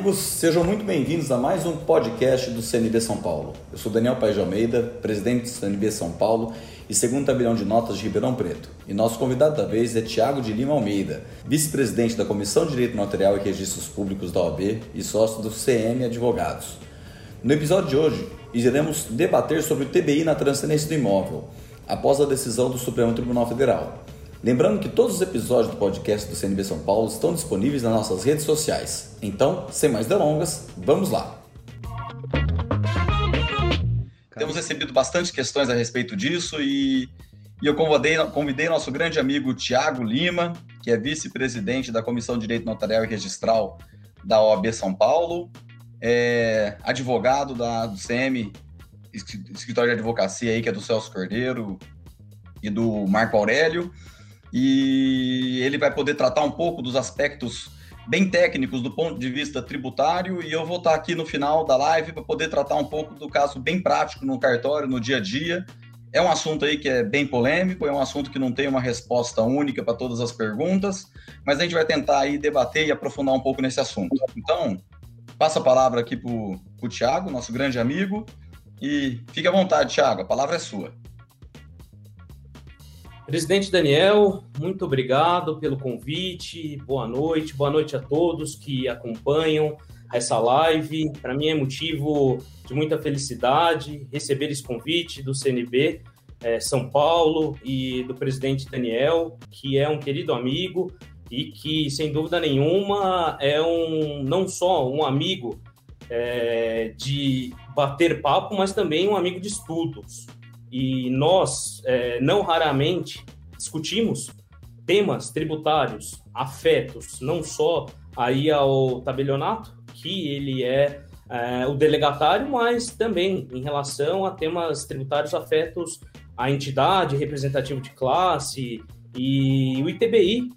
amigos, sejam muito bem-vindos a mais um podcast do CNB São Paulo. Eu sou Daniel Paes de Almeida, presidente do CNB São Paulo e segundo tabelião de notas de Ribeirão Preto. E nosso convidado da vez é Tiago de Lima Almeida, vice-presidente da Comissão de Direito Notarial e Registros Públicos da OAB e sócio do CM Advogados. No episódio de hoje, iremos debater sobre o TBI na transferência do imóvel, após a decisão do Supremo Tribunal Federal. Lembrando que todos os episódios do podcast do CNB São Paulo estão disponíveis nas nossas redes sociais. Então, sem mais delongas, vamos lá! Temos recebido bastante questões a respeito disso e, e eu convidei, convidei nosso grande amigo Tiago Lima, que é vice-presidente da Comissão de Direito Notarial e Registral da OAB São Paulo, é advogado da, do CM, escritório de advocacia aí, que é do Celso Cordeiro e do Marco Aurélio e ele vai poder tratar um pouco dos aspectos bem técnicos do ponto de vista tributário e eu vou estar aqui no final da live para poder tratar um pouco do caso bem prático no cartório, no dia a dia. É um assunto aí que é bem polêmico, é um assunto que não tem uma resposta única para todas as perguntas, mas a gente vai tentar aí debater e aprofundar um pouco nesse assunto. Então, passa a palavra aqui para o Tiago, nosso grande amigo, e fique à vontade, Tiago, a palavra é sua. Presidente Daniel, muito obrigado pelo convite. Boa noite, boa noite a todos que acompanham essa live. Para mim é motivo de muita felicidade receber esse convite do CNB é, São Paulo e do presidente Daniel, que é um querido amigo e que, sem dúvida nenhuma, é um não só um amigo é, de bater papo, mas também um amigo de estudos e nós é, não raramente discutimos temas tributários afetos não só aí ao tabelionato, que ele é, é, o delegatário, mas também em relação a temas tributários afetos à entidade representativa de classe e o ITBI,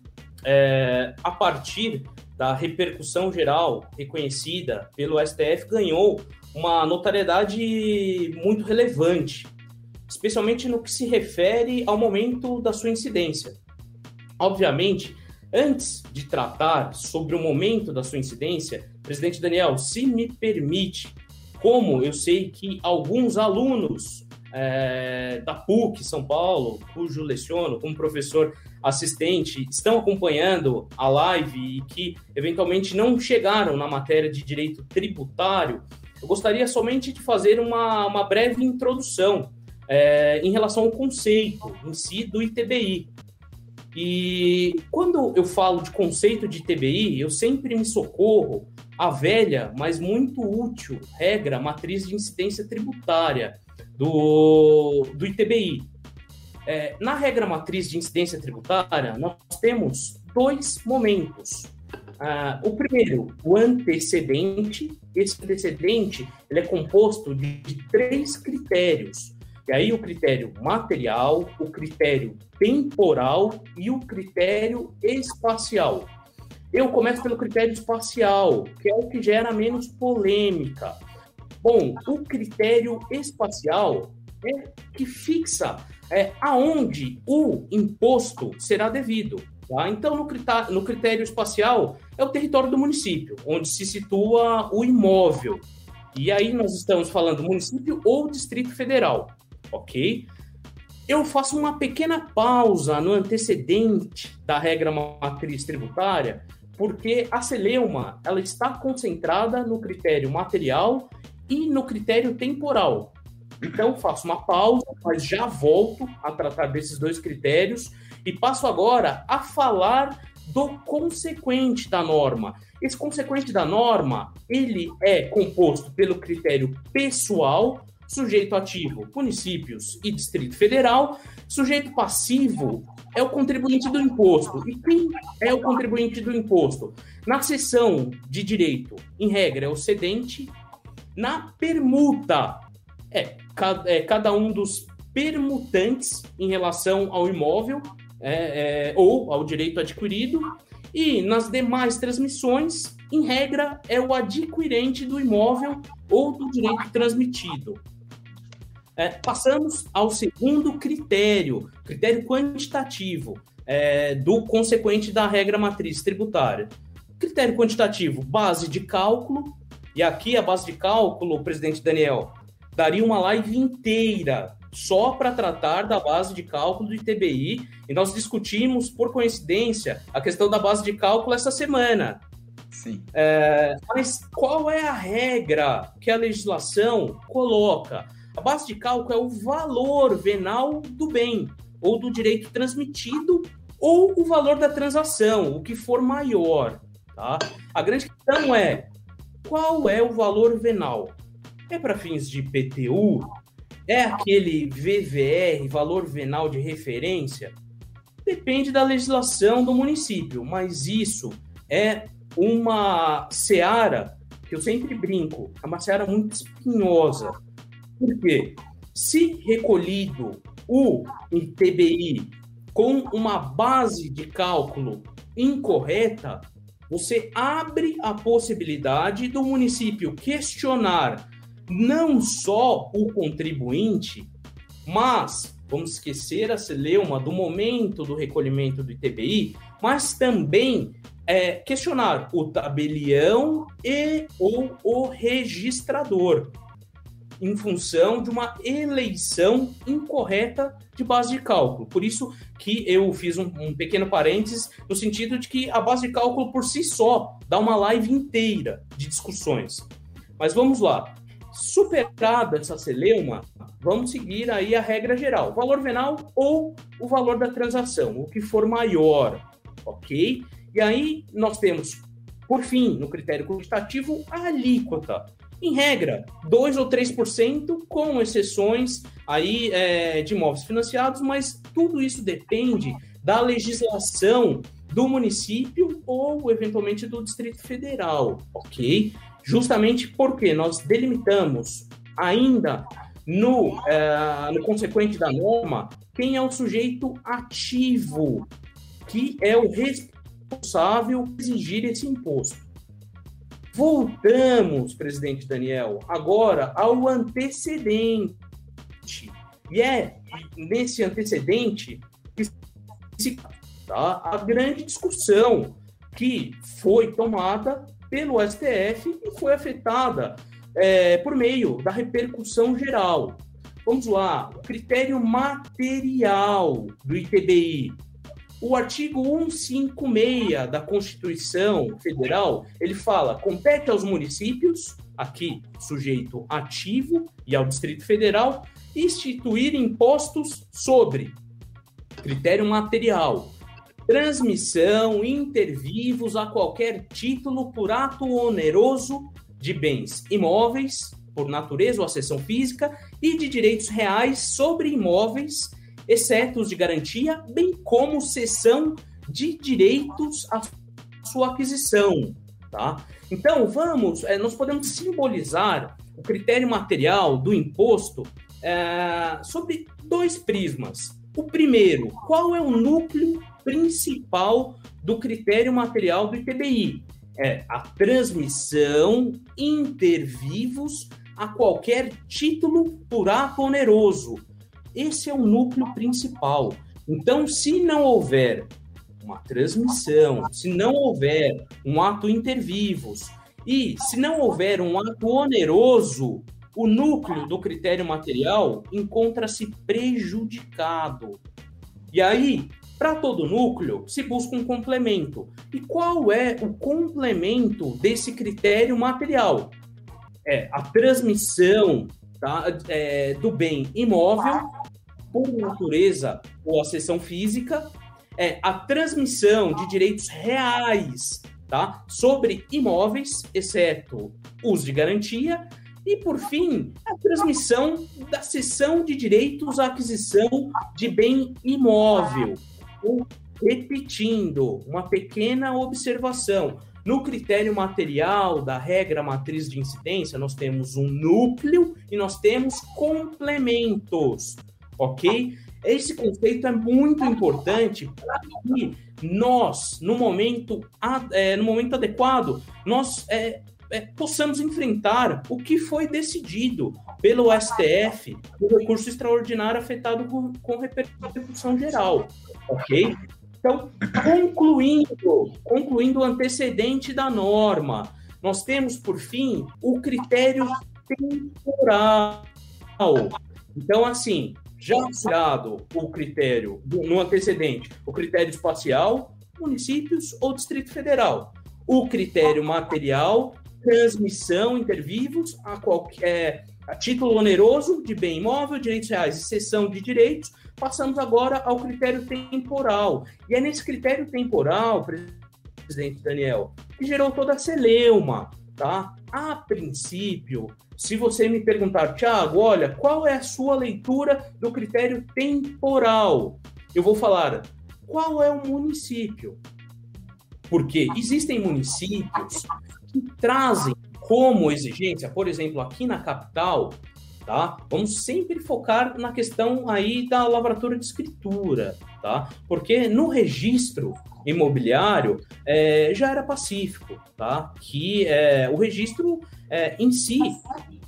é, a partir da repercussão geral reconhecida pelo STF, ganhou uma notariedade muito relevante especialmente no que se refere ao momento da sua incidência. Obviamente, antes de tratar sobre o momento da sua incidência, presidente Daniel, se me permite, como eu sei que alguns alunos é, da PUC São Paulo, cujo leciono como professor assistente, estão acompanhando a live e que eventualmente não chegaram na matéria de direito tributário, eu gostaria somente de fazer uma, uma breve introdução é, em relação ao conceito em si do ITBI. E quando eu falo de conceito de ITBI, eu sempre me socorro à velha, mas muito útil regra matriz de incidência tributária do, do ITBI. É, na regra matriz de incidência tributária, nós temos dois momentos. Ah, o primeiro, o antecedente. Esse antecedente ele é composto de, de três critérios. E aí o critério material, o critério temporal e o critério espacial. Eu começo pelo critério espacial, que é o que gera menos polêmica. Bom, o critério espacial é que fixa é, aonde o imposto será devido. Tá? Então, no critério, no critério espacial, é o território do município, onde se situa o imóvel. E aí nós estamos falando município ou Distrito Federal ok? Eu faço uma pequena pausa no antecedente da regra matriz tributária, porque a celeuma ela está concentrada no critério material e no critério temporal. Então, faço uma pausa, mas já volto a tratar desses dois critérios e passo agora a falar do consequente da norma. Esse consequente da norma, ele é composto pelo critério pessoal Sujeito ativo, municípios e Distrito Federal. Sujeito passivo é o contribuinte do imposto. E quem é o contribuinte do imposto? Na seção de direito, em regra, é o cedente. Na permuta, é, é cada um dos permutantes em relação ao imóvel é, é, ou ao direito adquirido. E nas demais transmissões, em regra, é o adquirente do imóvel ou do direito transmitido. É, passamos ao segundo critério, critério quantitativo, é, do consequente da regra matriz tributária. Critério quantitativo, base de cálculo, e aqui a base de cálculo, presidente Daniel, daria uma live inteira só para tratar da base de cálculo do ITBI, e nós discutimos, por coincidência, a questão da base de cálculo essa semana. Sim. É, mas qual é a regra que a legislação coloca? A base de cálculo é o valor venal do bem ou do direito transmitido ou o valor da transação, o que for maior. Tá? A grande questão é qual é o valor venal? É para fins de PTU? É aquele VVR, valor venal de referência? Depende da legislação do município, mas isso é uma seara que eu sempre brinco, é uma seara muito espinhosa. Por quê? Se recolhido o ITBI com uma base de cálculo incorreta, você abre a possibilidade do município questionar não só o contribuinte, mas, vamos esquecer a celeuma do momento do recolhimento do ITBI, mas também é, questionar o tabelião e ou o registrador em função de uma eleição incorreta de base de cálculo. Por isso que eu fiz um, um, pequeno parênteses no sentido de que a base de cálculo por si só dá uma live inteira de discussões. Mas vamos lá. Superada essa celeuma, vamos seguir aí a regra geral: valor venal ou o valor da transação, o que for maior, ok? E aí nós temos, por fim, no critério quantitativo, a alíquota. Em regra, 2 ou 3%, com exceções aí é, de imóveis financiados, mas tudo isso depende da legislação do município ou eventualmente do Distrito Federal, ok? Justamente porque nós delimitamos ainda no, é, no consequente da norma quem é o sujeito ativo, que é o responsável responsável exigir esse imposto. Voltamos, presidente Daniel, agora ao antecedente. E é nesse antecedente que se tá, a grande discussão que foi tomada pelo STF e foi afetada é, por meio da repercussão geral. Vamos lá, o critério material do ITBI o artigo 156 da Constituição Federal, ele fala, compete aos municípios, aqui sujeito ativo, e ao Distrito Federal, instituir impostos sobre critério material, transmissão, intervivos a qualquer título por ato oneroso de bens imóveis, por natureza ou acessão física, e de direitos reais sobre imóveis exceto os de garantia, bem como cessão de direitos à sua aquisição. Tá? Então, vamos, é, nós podemos simbolizar o critério material do imposto é, sobre dois prismas. O primeiro, qual é o núcleo principal do critério material do ITBI? É a transmissão intervivos a qualquer título por ato oneroso, esse é o núcleo principal. Então, se não houver uma transmissão, se não houver um ato intervivos e se não houver um ato oneroso, o núcleo do critério material encontra-se prejudicado. E aí, para todo núcleo, se busca um complemento. E qual é o complemento desse critério material? É a transmissão tá, é, do bem imóvel por natureza ou a física, é a transmissão de direitos reais tá? sobre imóveis, exceto os de garantia, e, por fim, a transmissão da cessão de direitos à aquisição de bem imóvel. repetindo, uma pequena observação. No critério material da regra matriz de incidência, nós temos um núcleo e nós temos complementos ok? Esse conceito é muito importante para que nós, no momento, é, no momento adequado, nós é, é, possamos enfrentar o que foi decidido pelo STF, o recurso extraordinário afetado com, com repercussão geral, ok? Então, concluindo, concluindo o antecedente da norma, nós temos, por fim, o critério temporal. Então, assim, já tirado o critério no antecedente, o critério espacial, municípios ou Distrito Federal. O critério material, transmissão intervivos a qualquer a título oneroso de bem imóvel, direitos reais e cessão de direitos, passamos agora ao critério temporal. E é nesse critério temporal, presidente Daniel, que gerou toda a celeuma, tá? A princípio, se você me perguntar, Tiago, olha, qual é a sua leitura do critério temporal? Eu vou falar, qual é o município? Porque existem municípios que trazem como exigência, por exemplo, aqui na capital, tá? Vamos sempre focar na questão aí da lavratura de escritura, tá? Porque no registro imobiliário é, já era pacífico, tá? Que é, o registro é, em si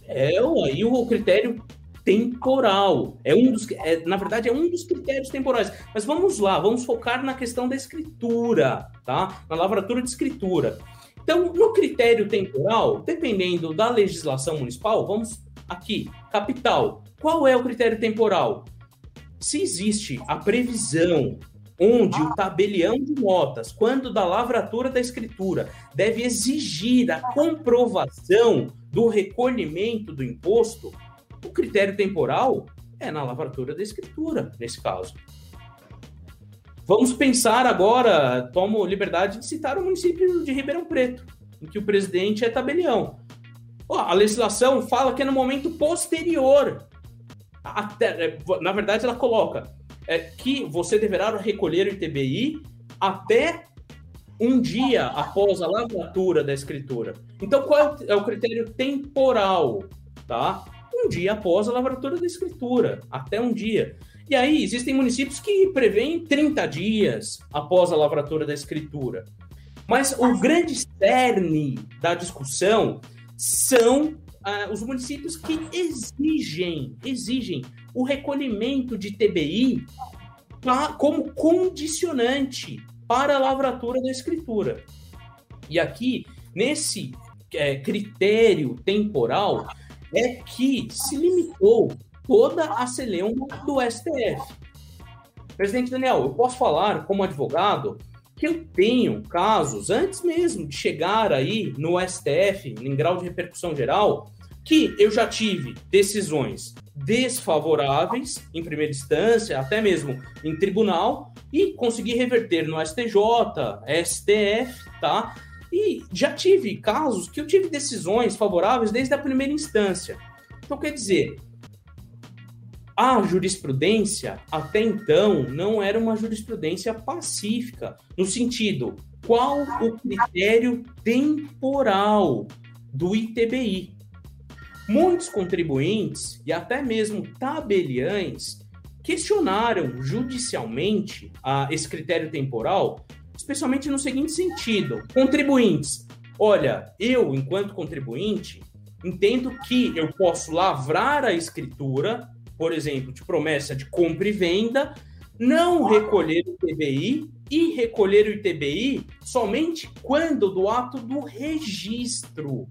é aí o critério temporal. É um dos, é, na verdade, é um dos critérios temporais. Mas vamos lá, vamos focar na questão da escritura, tá? Na lavratura de escritura. Então, no critério temporal, dependendo da legislação municipal, vamos aqui, capital. Qual é o critério temporal? Se existe a previsão onde o tabelião de notas, quando da lavratura da escritura, deve exigir a comprovação do recolhimento do imposto, o critério temporal é na lavratura da escritura, nesse caso. Vamos pensar agora, tomo liberdade de citar o município de Ribeirão Preto, em que o presidente é tabelião. a legislação fala que é no momento posterior. Até, é, na verdade, ela coloca é, que você deverá recolher o ITBI até um dia após a lavratura da escritura. Então, qual é o critério temporal? Tá? Um dia após a lavratura da escritura, até um dia. E aí, existem municípios que prevêem 30 dias após a lavratura da escritura. Mas o grande cerne da discussão são uh, os municípios que exigem, exigem o recolhimento de TBI pra, como condicionante para a lavratura da escritura. E aqui, nesse é, critério temporal, é que se limitou toda a celeuma do STF. Presidente Daniel, eu posso falar como advogado que eu tenho casos, antes mesmo de chegar aí no STF, em grau de repercussão geral, que eu já tive decisões desfavoráveis em primeira instância, até mesmo em tribunal, e consegui reverter no STJ, STF, tá? E já tive casos que eu tive decisões favoráveis desde a primeira instância. Então, quer dizer, a jurisprudência, até então, não era uma jurisprudência pacífica, no sentido, qual o critério temporal do ITBI? Muitos contribuintes e até mesmo tabeliães questionaram judicialmente a, esse critério temporal, especialmente no seguinte sentido: contribuintes, olha, eu, enquanto contribuinte, entendo que eu posso lavrar a escritura por exemplo, de promessa de compra e venda, não recolher o ITBI e recolher o ITBI somente quando do ato do registro.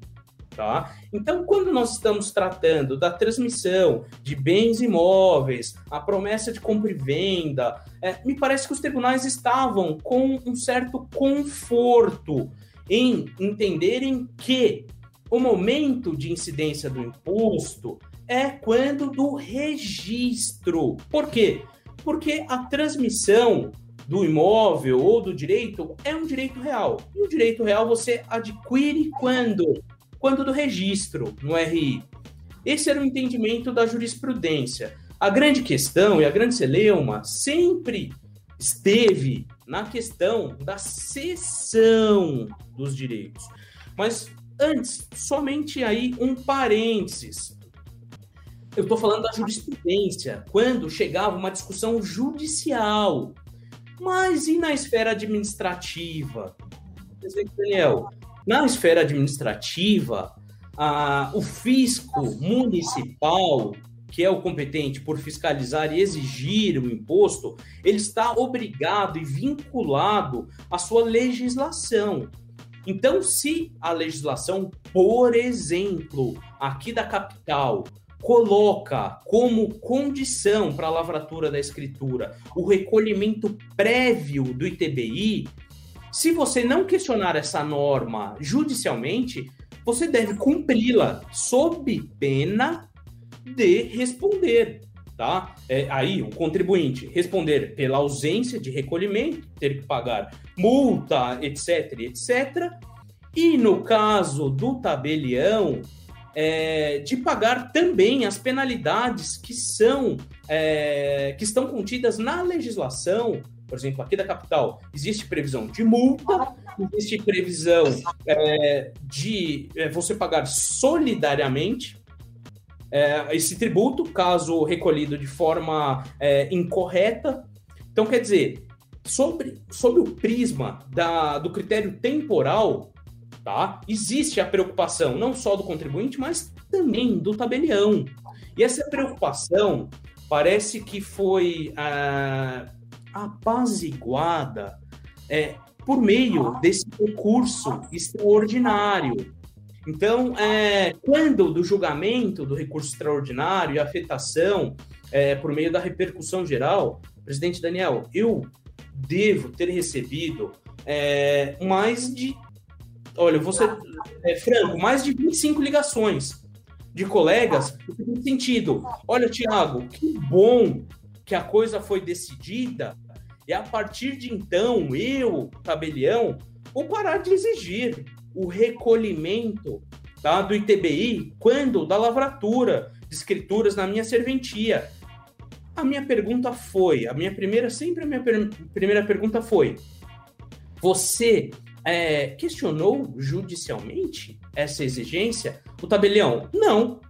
Tá? Então, quando nós estamos tratando da transmissão de bens imóveis, a promessa de compra e venda, é, me parece que os tribunais estavam com um certo conforto em entenderem que o momento de incidência do imposto é quando do registro. Por quê? Porque a transmissão do imóvel ou do direito é um direito real. E o direito real você adquire quando? Quando do registro no RI. Esse era o entendimento da jurisprudência. A grande questão e a grande celeuma sempre esteve na questão da cessão dos direitos. Mas antes, somente aí um parênteses. Eu estou falando da jurisprudência, quando chegava uma discussão judicial. Mas e na esfera administrativa? Daniel, na esfera administrativa, a, o fisco municipal, que é o competente por fiscalizar e exigir o imposto, ele está obrigado e vinculado à sua legislação. Então, se a legislação, por exemplo, aqui da capital, coloca como condição para a lavratura da escritura o recolhimento prévio do ITBI, se você não questionar essa norma judicialmente, você deve cumpri-la sob pena de responder, tá? É, aí o contribuinte responder pela ausência de recolhimento, ter que pagar multa, etc, etc. E no caso do tabelião, é, de pagar também as penalidades que são é, que estão contidas na legislação por exemplo, aqui da capital, existe previsão de multa, existe previsão é, de é, você pagar solidariamente é, esse tributo, caso recolhido de forma é, incorreta. Então, quer dizer, sobre, sobre o prisma da, do critério temporal, tá? existe a preocupação não só do contribuinte, mas também do tabelião. E essa preocupação parece que foi ah, apaziguada é, por meio desse recurso extraordinário. Então, é, quando do julgamento do recurso extraordinário e afetação é, por meio da repercussão geral, presidente Daniel, eu devo ter recebido é, mais de. Olha, você é, franco, mais de 25 ligações de colegas no sentido. Olha, Tiago, que bom que a coisa foi decidida e a partir de então, eu, tabelião, vou parar de exigir o recolhimento tá, do ITBI quando da lavratura de escrituras na minha serventia. A minha pergunta foi, a minha primeira, sempre a minha per primeira pergunta foi: você é, questionou judicialmente essa exigência? O tabelião, não,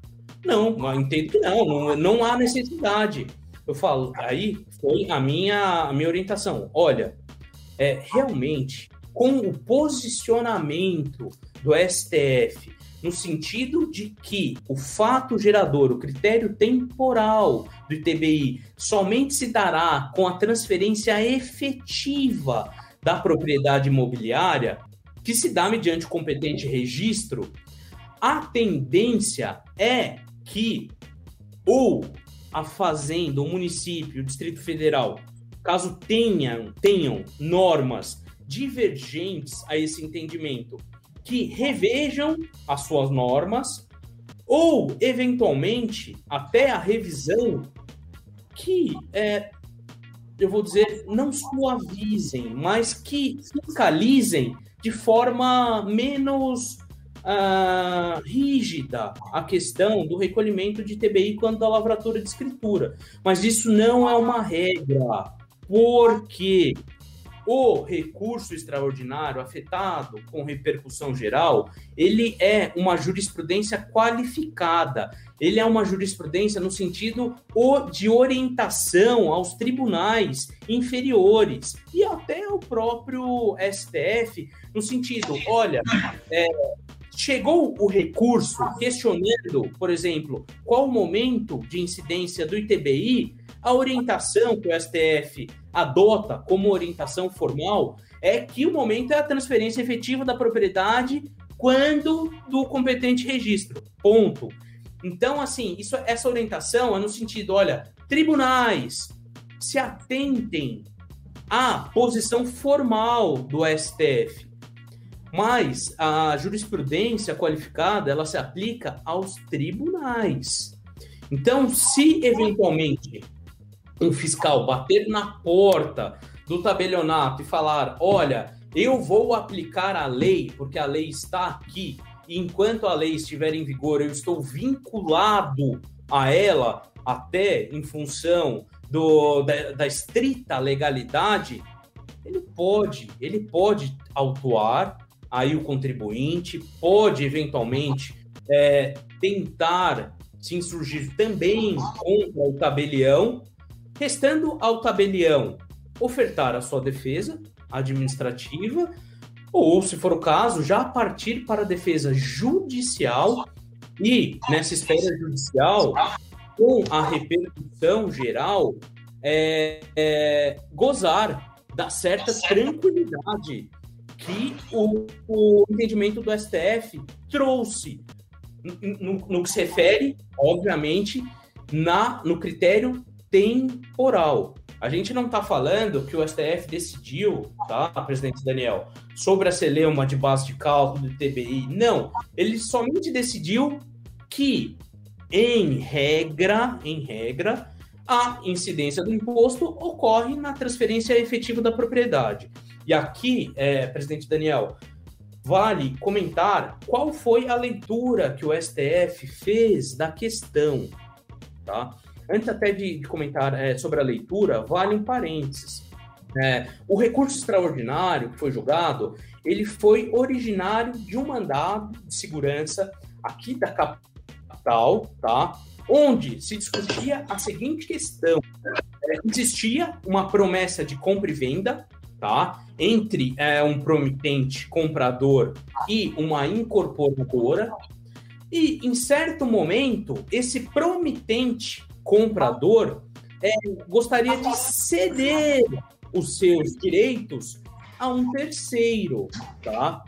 não, entendo que não, não, não há necessidade. Eu falo, aí foi a minha, a minha orientação. Olha, é, realmente, com o posicionamento do STF, no sentido de que o fato gerador, o critério temporal do ITBI, somente se dará com a transferência efetiva da propriedade imobiliária, que se dá mediante competente registro, a tendência é que ou a fazenda, o município, o Distrito Federal, caso tenham, tenham normas divergentes a esse entendimento, que revejam as suas normas ou, eventualmente, até a revisão que, é, eu vou dizer, não suavizem, mas que fiscalizem de forma menos uh, rígida a questão do recolhimento de TBI quanto à lavratura de escritura. Mas isso não é uma regra, porque o recurso extraordinário afetado com repercussão geral, ele é uma jurisprudência qualificada. Ele é uma jurisprudência no sentido de orientação aos tribunais inferiores e até ao próprio STF, no sentido, olha, é, Chegou o recurso questionando, por exemplo, qual o momento de incidência do ITBI, a orientação que o STF adota como orientação formal é que o momento é a transferência efetiva da propriedade quando do competente registro. Ponto. Então, assim, isso, essa orientação é no sentido, olha, tribunais se atentem à posição formal do STF. Mas a jurisprudência qualificada, ela se aplica aos tribunais. Então, se eventualmente um fiscal bater na porta do tabelionato e falar: olha, eu vou aplicar a lei, porque a lei está aqui, e enquanto a lei estiver em vigor, eu estou vinculado a ela, até em função do, da, da estrita legalidade, ele pode, ele pode autuar aí o contribuinte pode eventualmente é, tentar se insurgir também contra o tabelião, restando ao tabelião ofertar a sua defesa administrativa ou, se for o caso, já partir para a defesa judicial e, nessa esfera judicial, com a repercussão geral, é, é, gozar da certa tranquilidade que o, o entendimento do STF trouxe no, no, que se refere, obviamente, na, no critério temporal. A gente não está falando que o STF decidiu, tá, presidente Daniel, sobre a celeuma de base de cálculo do TBI. Não, ele somente decidiu que, em regra, em regra, a incidência do imposto ocorre na transferência efetiva da propriedade. E aqui, é, presidente Daniel, vale comentar qual foi a leitura que o STF fez da questão, tá? Antes até de, de comentar é, sobre a leitura, vale um parênteses. É, o recurso extraordinário que foi julgado, ele foi originário de um mandado de segurança aqui da capital, tá? Onde se discutia a seguinte questão: é, existia uma promessa de compra e venda, tá? Entre é, um promitente comprador e uma incorporadora, e em certo momento esse promitente comprador é, gostaria de ceder os seus direitos a um terceiro, tá?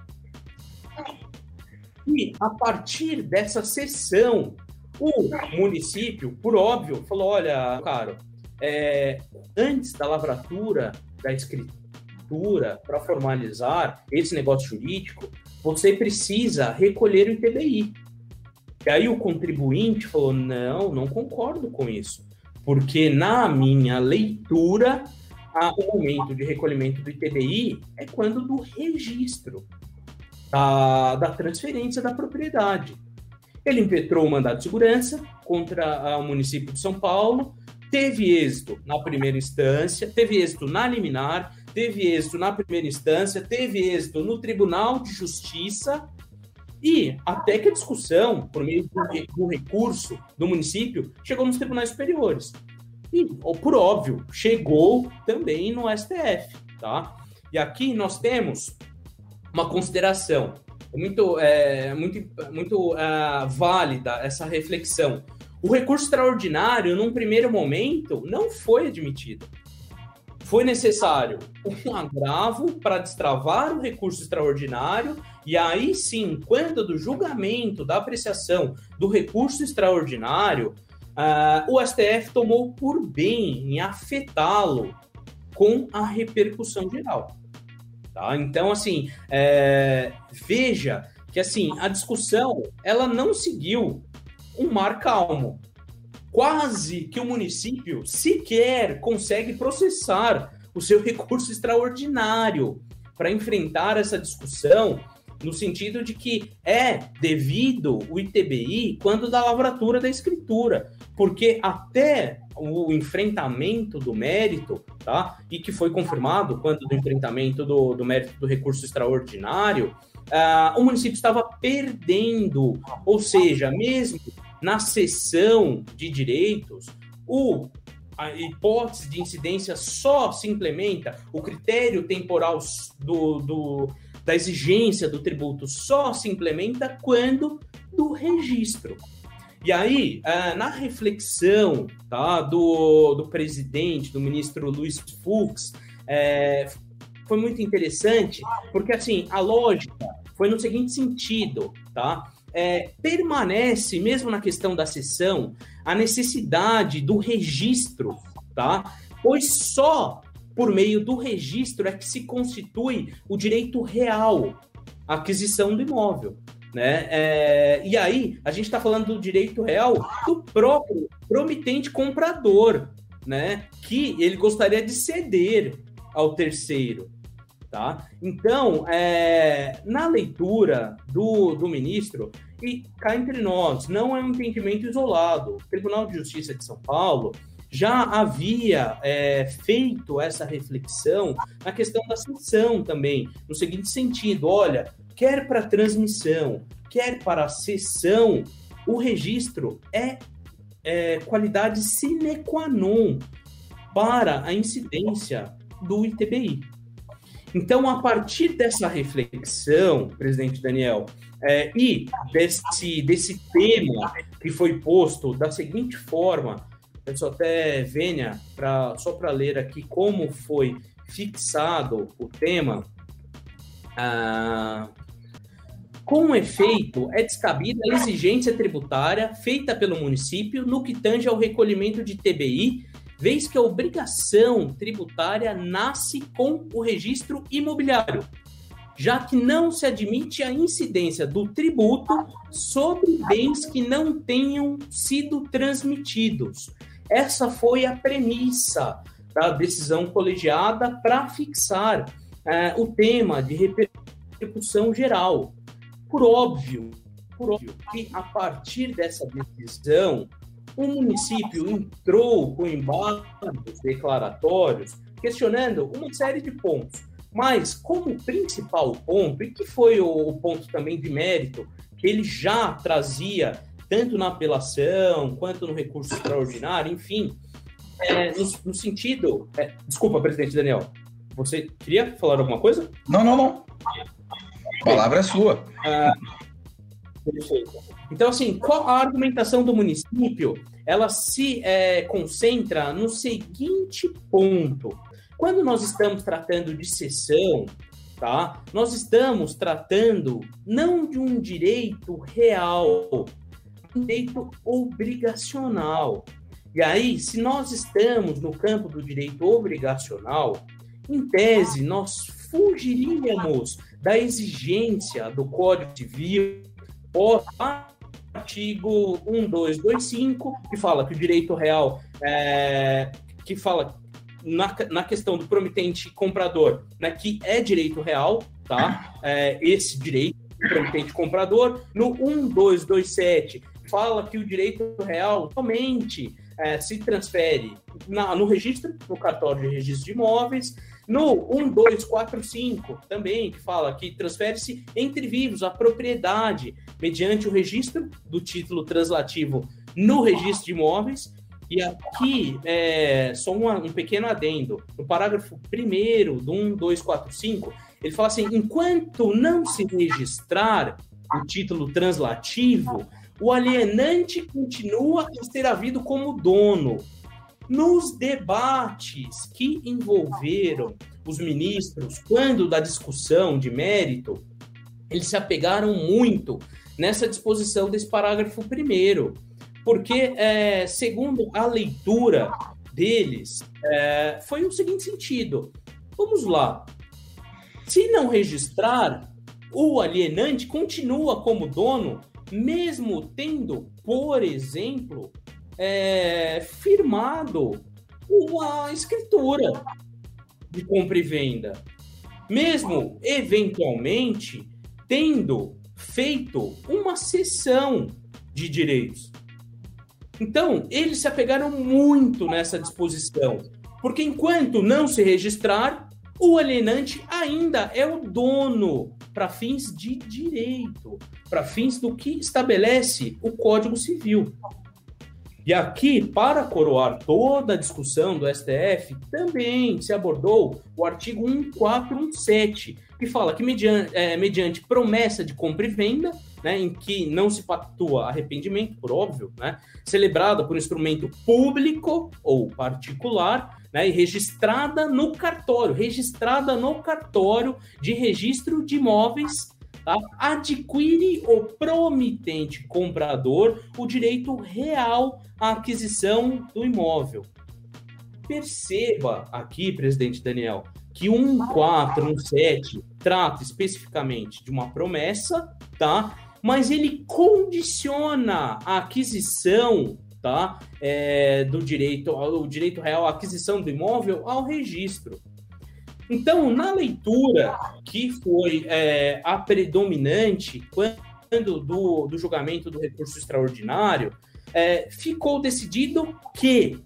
E a partir dessa sessão, o município, por óbvio, falou: olha, caro, é, antes da lavratura da escritura para formalizar esse negócio jurídico, você precisa recolher o ITBI. E aí o contribuinte falou: não, não concordo com isso, porque na minha leitura, a, o momento de recolhimento do ITBI é quando do registro da, da transferência da propriedade. Ele impetrou o mandado de segurança contra o município de São Paulo, teve êxito na primeira instância, teve êxito na liminar, teve êxito na primeira instância, teve êxito no Tribunal de Justiça e até que a discussão, por meio do, recurso do município, chegou nos tribunais superiores. E, por óbvio, chegou também no STF, tá? E aqui nós temos uma consideração muito, é, muito, muito uh, válida essa reflexão. O recurso extraordinário, num primeiro momento, não foi admitido. Foi necessário um agravo para destravar o recurso extraordinário e aí sim, quando do julgamento, da apreciação do recurso extraordinário, uh, o STF tomou por bem em afetá-lo com a repercussão geral. Tá? Então, assim, é, veja que assim a discussão ela não seguiu um mar calmo. Quase que o município sequer consegue processar o seu recurso extraordinário para enfrentar essa discussão no sentido de que é devido o ITBI quando da lavratura da escritura, porque até o enfrentamento do mérito, tá? E que foi confirmado quando do enfrentamento do, do mérito do recurso extraordinário, uh, o município estava perdendo, ou seja, mesmo na cessão de direitos, o a hipótese de incidência só se implementa, o critério temporal do, do da exigência do tributo só se implementa quando do registro. E aí, ah, na reflexão tá, do, do presidente, do ministro Luiz Fux, é, foi muito interessante, porque assim, a lógica foi no seguinte sentido, tá? É, permanece, mesmo na questão da sessão, a necessidade do registro, tá? Pois só por meio do registro é que se constitui o direito real à aquisição do imóvel. Né? É, e aí, a gente está falando do direito real do próprio promitente comprador, né? que ele gostaria de ceder ao terceiro. Tá? Então, é, na leitura do, do ministro, e cá entre nós, não é um entendimento isolado. O Tribunal de Justiça de São Paulo já havia é, feito essa reflexão na questão da sanção também, no seguinte sentido: olha, quer para transmissão, quer para sessão, o registro é, é qualidade sine qua non para a incidência do ITBI. Então, a partir dessa reflexão, presidente Daniel, é, e desse, desse tema que foi posto da seguinte forma, eu só até venha pra, só para ler aqui como foi fixado o tema. Ah, com efeito, é descabida a exigência tributária feita pelo município no que tange ao recolhimento de TBI, vez que a obrigação tributária nasce com o registro imobiliário, já que não se admite a incidência do tributo sobre bens que não tenham sido transmitidos. Essa foi a premissa da decisão colegiada para fixar é, o tema de repercussão geral. Por óbvio, por óbvio que a partir dessa decisão, o município entrou com embargos declaratórios questionando uma série de pontos. Mas, como principal ponto, e que foi o, ponto também de mérito, que ele já trazia tanto na apelação quanto no recurso extraordinário, enfim, é, no, no, sentido. É, desculpa, presidente Daniel, você queria falar alguma coisa? Não, não, não. A palavra é sua. Ah, perfeito. Então, assim, qual a argumentação do município? Ela se é, concentra no seguinte ponto. Quando nós estamos tratando de sessão, tá? Nós estamos tratando não de um direito real, um direito obrigacional. E aí, se nós estamos no campo do direito obrigacional, em tese, nós fugiríamos da exigência do Código Civil, artigo 1225, que fala que o direito real, é, que fala na, na questão do promitente comprador, né, que é direito real, tá? É, esse direito do promitente comprador. No 1227, fala que o direito real somente é, se transfere na, no registro, no cartório de registro de imóveis. No 1245, também, que fala que transfere-se entre vivos a propriedade mediante o registro do título translativo no registro de imóveis e aqui, é, só um, um pequeno adendo. No parágrafo 1 do 1245, ele fala assim: enquanto não se registrar o título translativo, o alienante continua a ser havido como dono. Nos debates que envolveram os ministros, quando da discussão de mérito, eles se apegaram muito nessa disposição desse parágrafo primeiro. Porque, é, segundo a leitura deles, é, foi o seguinte sentido: vamos lá, se não registrar, o alienante continua como dono, mesmo tendo, por exemplo, é, firmado uma escritura de compra e venda, mesmo eventualmente tendo feito uma cessão de direitos. Então, eles se apegaram muito nessa disposição, porque enquanto não se registrar, o alienante ainda é o dono para fins de direito, para fins do que estabelece o Código Civil. E aqui, para coroar toda a discussão do STF, também se abordou o artigo 1417, que fala que, mediante, é, mediante promessa de compra e venda, né, em que não se pactua arrependimento, por óbvio, né, celebrada por instrumento público ou particular, né, e registrada no cartório, registrada no cartório de registro de imóveis, tá, adquire o promitente comprador o direito real à aquisição do imóvel. Perceba aqui, presidente Daniel, que 1417 trata especificamente de uma promessa, tá? mas ele condiciona a aquisição tá, é, do direito, o direito real, a aquisição do imóvel ao registro. Então, na leitura que foi é, a predominante quando do, do julgamento do recurso extraordinário, é, ficou decidido que,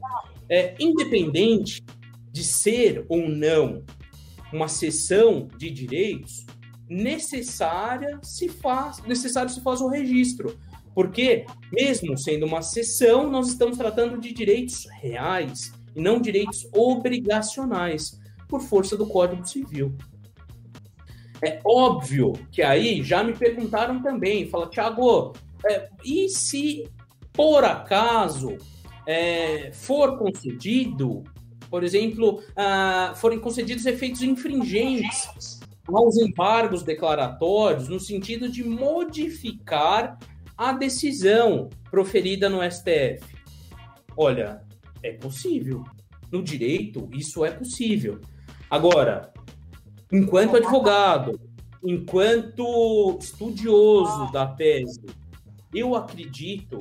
é, independente de ser ou não uma cessão de direitos, necessária se faz, necessário se faz o registro. Porque, mesmo sendo uma sessão, nós estamos tratando de direitos reais e não direitos obrigacionais, por força do Código Civil. É óbvio que aí já me perguntaram também, fala, Thiago, é, e se por acaso é, for concedido, por exemplo, ah, forem concedidos efeitos infringentes aos embargos declaratórios, no sentido de modificar a decisão proferida no STF? Olha, é possível. No direito, isso é possível. Agora, enquanto advogado, enquanto estudioso da tese, eu acredito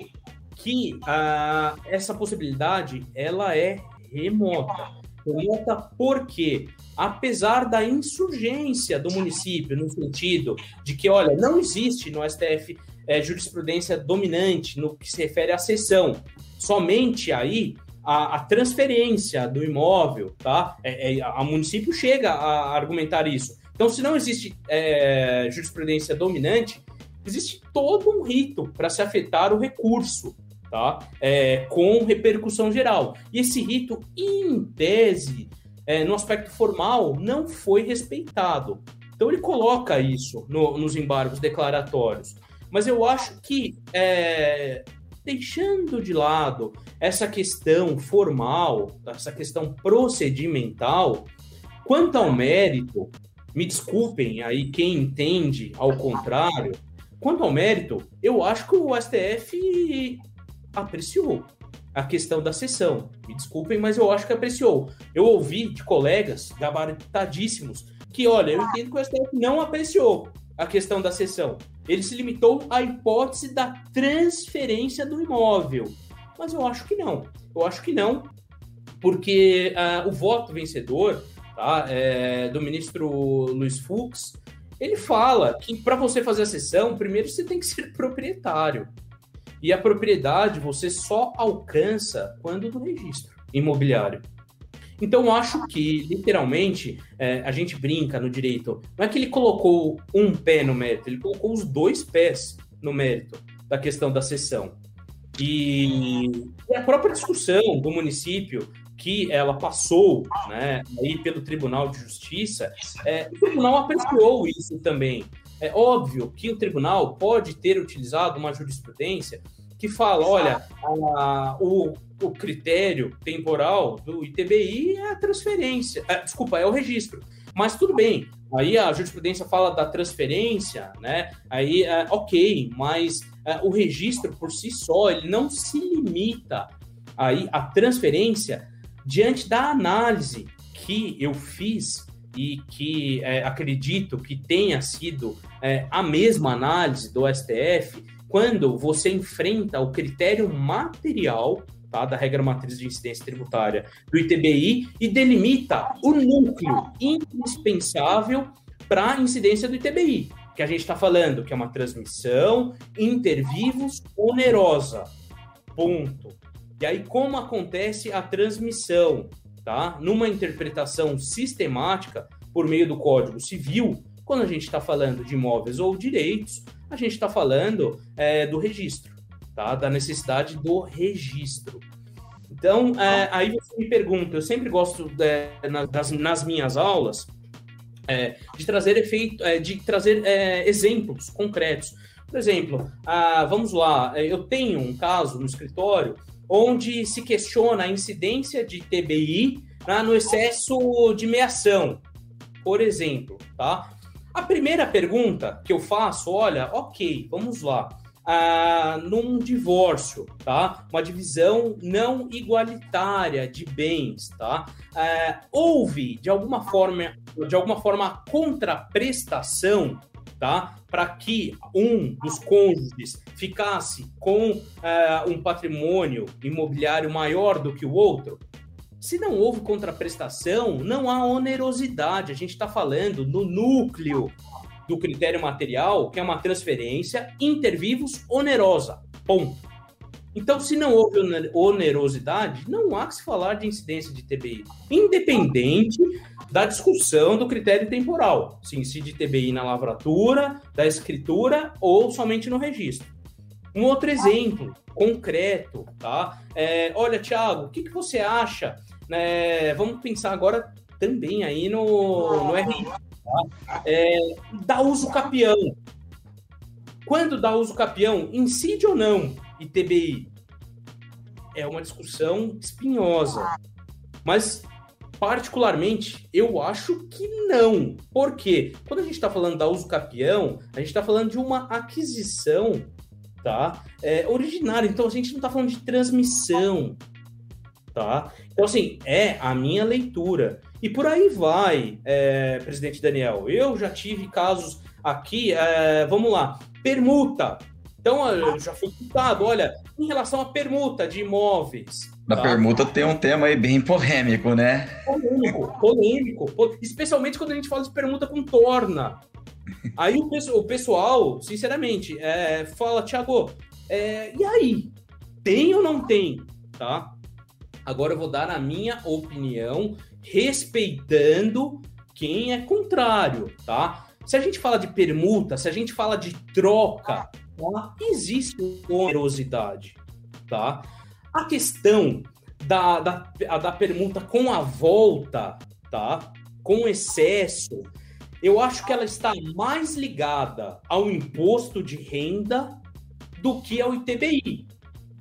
que ah, essa possibilidade ela é remota. Remota porque, apesar da insurgência do município, no sentido de que, olha, não existe no STF é, jurisprudência dominante no que se refere à cessão, somente aí a, a transferência do imóvel, tá? É, é, a município chega a argumentar isso. Então, se não existe é, jurisprudência dominante, existe todo um rito para se afetar o recurso, tá? É, com repercussão geral. E esse rito, em tese, é, no aspecto formal, não foi respeitado. Então ele coloca isso no, nos embargos declaratórios. Mas eu acho que, é, deixando de lado essa questão formal, essa questão procedimental, quanto ao mérito, me desculpem aí quem entende ao contrário, quanto ao mérito, eu acho que o STF apreciou a questão da sessão. Me desculpem, mas eu acho que apreciou. Eu ouvi de colegas gabaritadíssimos que, olha, eu entendo que o STF não apreciou a questão da sessão. Ele se limitou à hipótese da transferência do imóvel. Mas eu acho que não. Eu acho que não, porque uh, o voto vencedor tá, é, do ministro Luiz Fux, ele fala que para você fazer a sessão, primeiro você tem que ser proprietário. E a propriedade você só alcança quando do registro imobiliário. Então, acho que, literalmente, é, a gente brinca no direito. Não é que ele colocou um pé no mérito, ele colocou os dois pés no mérito da questão da sessão. E, e a própria discussão do município que ela passou né, aí pelo Tribunal de Justiça, é, o tribunal apreciou isso também. É óbvio que o tribunal pode ter utilizado uma jurisprudência que fala, olha, a, o, o critério temporal do ITBI é a transferência, é, desculpa, é o registro. Mas tudo bem, aí a jurisprudência fala da transferência, né? Aí, é, ok, mas é, o registro por si só, ele não se limita aí à transferência diante da análise que eu fiz e que é, acredito que tenha sido é, a mesma análise do STF, quando você enfrenta o critério material tá, da regra matriz de incidência tributária do ITBI e delimita o núcleo indispensável para a incidência do ITBI, que a gente está falando que é uma transmissão intervivos onerosa. Ponto. E aí, como acontece a transmissão? tá? Numa interpretação sistemática por meio do Código Civil, quando a gente está falando de imóveis ou direitos, a gente está falando é, do registro, tá? Da necessidade do registro. Então, é, aí você me pergunta, eu sempre gosto é, nas, nas, minhas aulas é, de trazer efeito, é, de trazer é, exemplos concretos. Por exemplo, ah, vamos lá, eu tenho um caso no escritório onde se questiona a incidência de TBI né, no excesso de meação, por exemplo, tá? A primeira pergunta que eu faço, olha, ok, vamos lá. Ah, num divórcio, tá? Uma divisão não igualitária de bens, tá? Ah, houve de alguma forma, de alguma forma, contraprestação tá? Para que um dos cônjuges ficasse com uh, um patrimônio imobiliário maior do que o outro. Se não houve contraprestação, não há onerosidade. A gente está falando do núcleo do critério material, que é uma transferência intervivos onerosa. Ponto. Então, se não houve onerosidade, não há que se falar de incidência de TBI, independente da discussão do critério temporal, se incide TBI na lavratura, da escritura ou somente no registro. Um outro exemplo concreto, tá? É, olha, Thiago, o que, que você acha? Né? Vamos pensar agora também aí no, no RI, Tá? É, dá uso capião. Quando dá uso capião, incide ou não ITBI? É uma discussão espinhosa. Mas, particularmente, eu acho que não. Por quê? Quando a gente está falando da uso capião, a gente está falando de uma aquisição tá? É. Então, a gente não está falando de transmissão, tá? Então, assim, é a minha leitura. E por aí vai, é, presidente Daniel. Eu já tive casos aqui, é, vamos lá, permuta. Então, eu já fui citado, olha, em relação à permuta de imóveis. Na tá? permuta tem um tema aí bem polêmico, né? Polêmico, polêmico. Especialmente quando a gente fala de permuta com torna. Aí o, pessoal, sinceramente, é, fala, Thiago, é, e aí? Tem ou não tem? Tá? Agora eu vou dar a minha opinião, respeitando quem é contrário, tá? Se a gente fala de permuta, se a gente fala de troca, tá? existe onerosidade, tá? A questão da, da, da permuta com a volta, tá? Com excesso, eu acho que ela está mais ligada ao imposto de renda do que ao ITBI,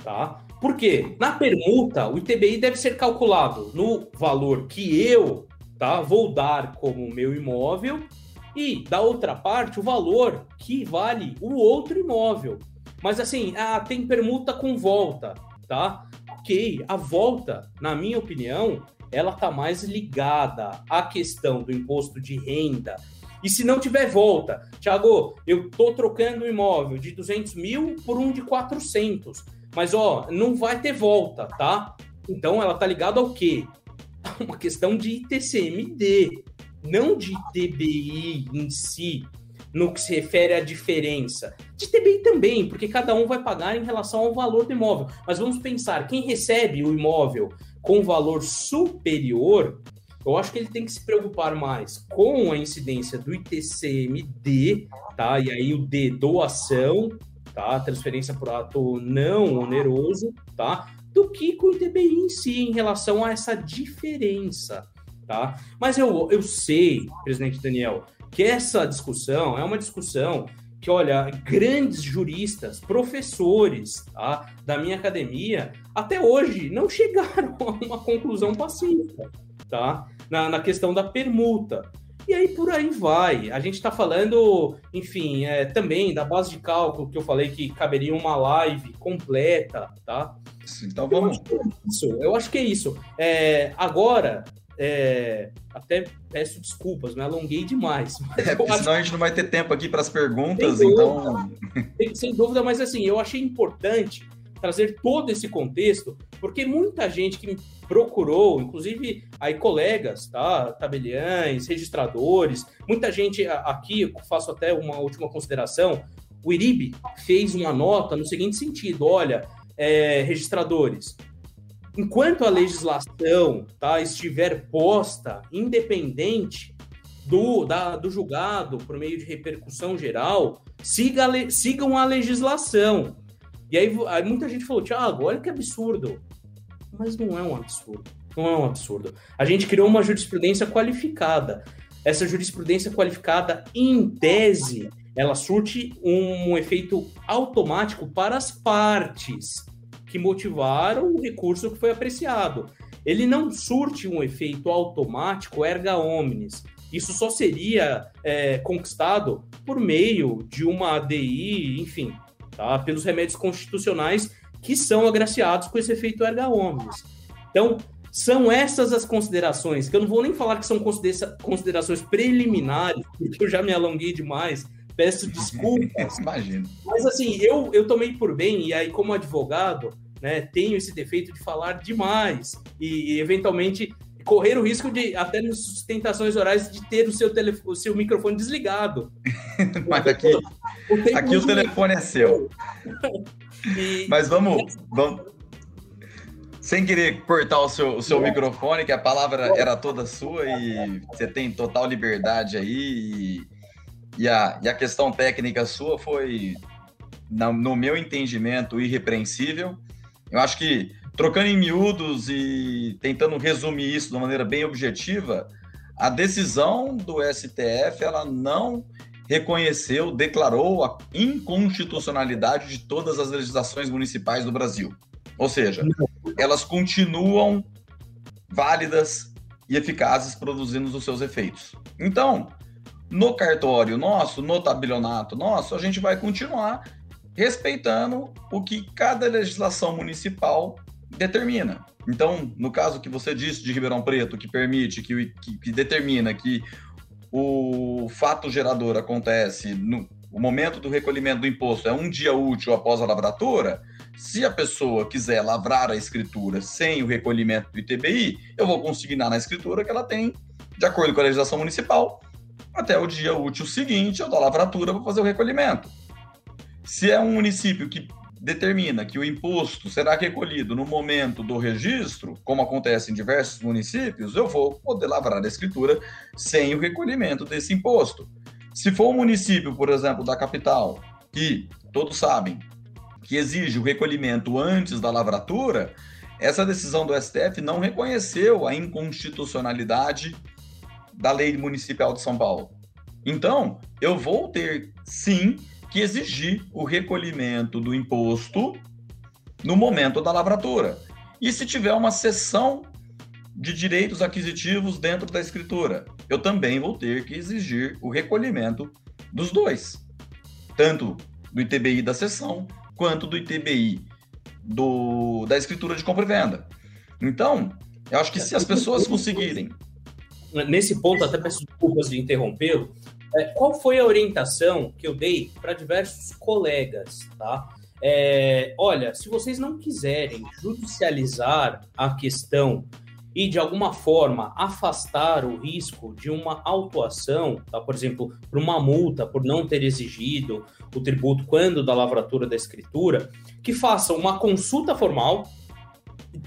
tá? Por quê? Na permuta, o ITBI deve ser calculado no valor que eu tá, vou dar como meu imóvel e, da outra parte, o valor que vale o outro imóvel. Mas assim, ah, tem permuta com volta, tá? Ok, a volta, na minha opinião, ela tá mais ligada à questão do imposto de renda. E se não tiver volta, Thiago, eu tô trocando um imóvel de 200 mil por um de 400, mas ó, não vai ter volta, tá? Então ela tá ligada ao quê? Uma questão de ITCMD, não de TBI em si, no que se refere à diferença. De TBI também, porque cada um vai pagar em relação ao valor do imóvel. Mas vamos pensar, quem recebe o imóvel com valor superior, eu acho que ele tem que se preocupar mais com a incidência do ITCMD, tá? E aí o D, doação, tá? Transferência por ato não oneroso, tá? Do que com o ITBI em si, em relação a essa diferença, tá? Mas eu, eu sei, presidente Daniel, que essa discussão é uma discussão que, olha, grandes juristas, professores tá, da minha academia, até hoje não chegaram a uma conclusão pacífica, tá? Na, na questão da permuta. E aí por aí vai. A gente está falando, enfim, é, também da base de cálculo que eu falei que caberia uma live completa, tá? Então vamos. Eu acho que é isso. Eu acho que é isso. É, agora, é, até peço desculpas, me alonguei demais. É, porque senão a gente não vai ter tempo aqui para as perguntas, sem então. Dúvida, sem dúvida, mas assim, eu achei importante trazer todo esse contexto, porque muita gente que procurou, inclusive aí colegas, tá, tabeliães, registradores, muita gente aqui, eu faço até uma última consideração, o IRIB fez uma nota no seguinte sentido, olha, é, registradores, enquanto a legislação tá, estiver posta, independente do, da, do julgado por meio de repercussão geral, siga, sigam a legislação. E aí, aí muita gente falou, Tiago, olha que absurdo. Mas não é um absurdo. Não é um absurdo. A gente criou uma jurisprudência qualificada. Essa jurisprudência qualificada, em tese, ela surte um efeito automático para as partes que motivaram o recurso que foi apreciado. Ele não surte um efeito automático erga omnes. Isso só seria é, conquistado por meio de uma ADI, enfim, tá? pelos remédios constitucionais que são agraciados com esse efeito erga omnes. Então, são essas as considerações, que eu não vou nem falar que são considerações preliminares, porque eu já me alonguei demais, Peço desculpas. Imagino. Mas assim, eu, eu tomei por bem, e aí, como advogado, né, tenho esse defeito de falar demais e, e eventualmente correr o risco de, até nas sustentações orais, de ter o seu, telefone, o seu microfone desligado. Mas aqui, o, aqui o telefone é seu. e... Mas vamos, vamos. Sem querer cortar o seu, o seu microfone, que a palavra era toda sua e você tem total liberdade aí. E e a, e a questão técnica sua foi, no, no meu entendimento, irrepreensível. Eu acho que, trocando em miúdos e tentando resumir isso de uma maneira bem objetiva, a decisão do STF ela não reconheceu, declarou a inconstitucionalidade de todas as legislações municipais do Brasil. Ou seja, elas continuam válidas e eficazes produzindo os seus efeitos. Então, no cartório nosso, no tabelionato nosso, a gente vai continuar respeitando o que cada legislação municipal determina. Então, no caso que você disse de Ribeirão Preto, que permite, que, que, que determina que o fato gerador acontece no o momento do recolhimento do imposto é um dia útil após a lavratura, se a pessoa quiser lavrar a escritura sem o recolhimento do ITBI, eu vou consignar na escritura que ela tem, de acordo com a legislação municipal, até o dia útil seguinte da lavratura para fazer o recolhimento. Se é um município que determina que o imposto será recolhido no momento do registro, como acontece em diversos municípios, eu vou poder lavrar a escritura sem o recolhimento desse imposto. Se for um município, por exemplo, da capital, que todos sabem que exige o recolhimento antes da lavratura, essa decisão do STF não reconheceu a inconstitucionalidade da lei municipal de São Paulo. Então, eu vou ter sim que exigir o recolhimento do imposto no momento da lavratura. E se tiver uma cessão de direitos aquisitivos dentro da escritura, eu também vou ter que exigir o recolhimento dos dois, tanto do ITBI da cessão quanto do ITBI do, da escritura de compra e venda. Então, eu acho que se as pessoas conseguirem. Nesse ponto, até peço desculpas de interrompê-lo, é, qual foi a orientação que eu dei para diversos colegas, tá? É, olha, se vocês não quiserem judicializar a questão e de alguma forma afastar o risco de uma autuação, tá? por exemplo, por uma multa por não ter exigido o tributo quando da lavratura da escritura, que façam uma consulta formal,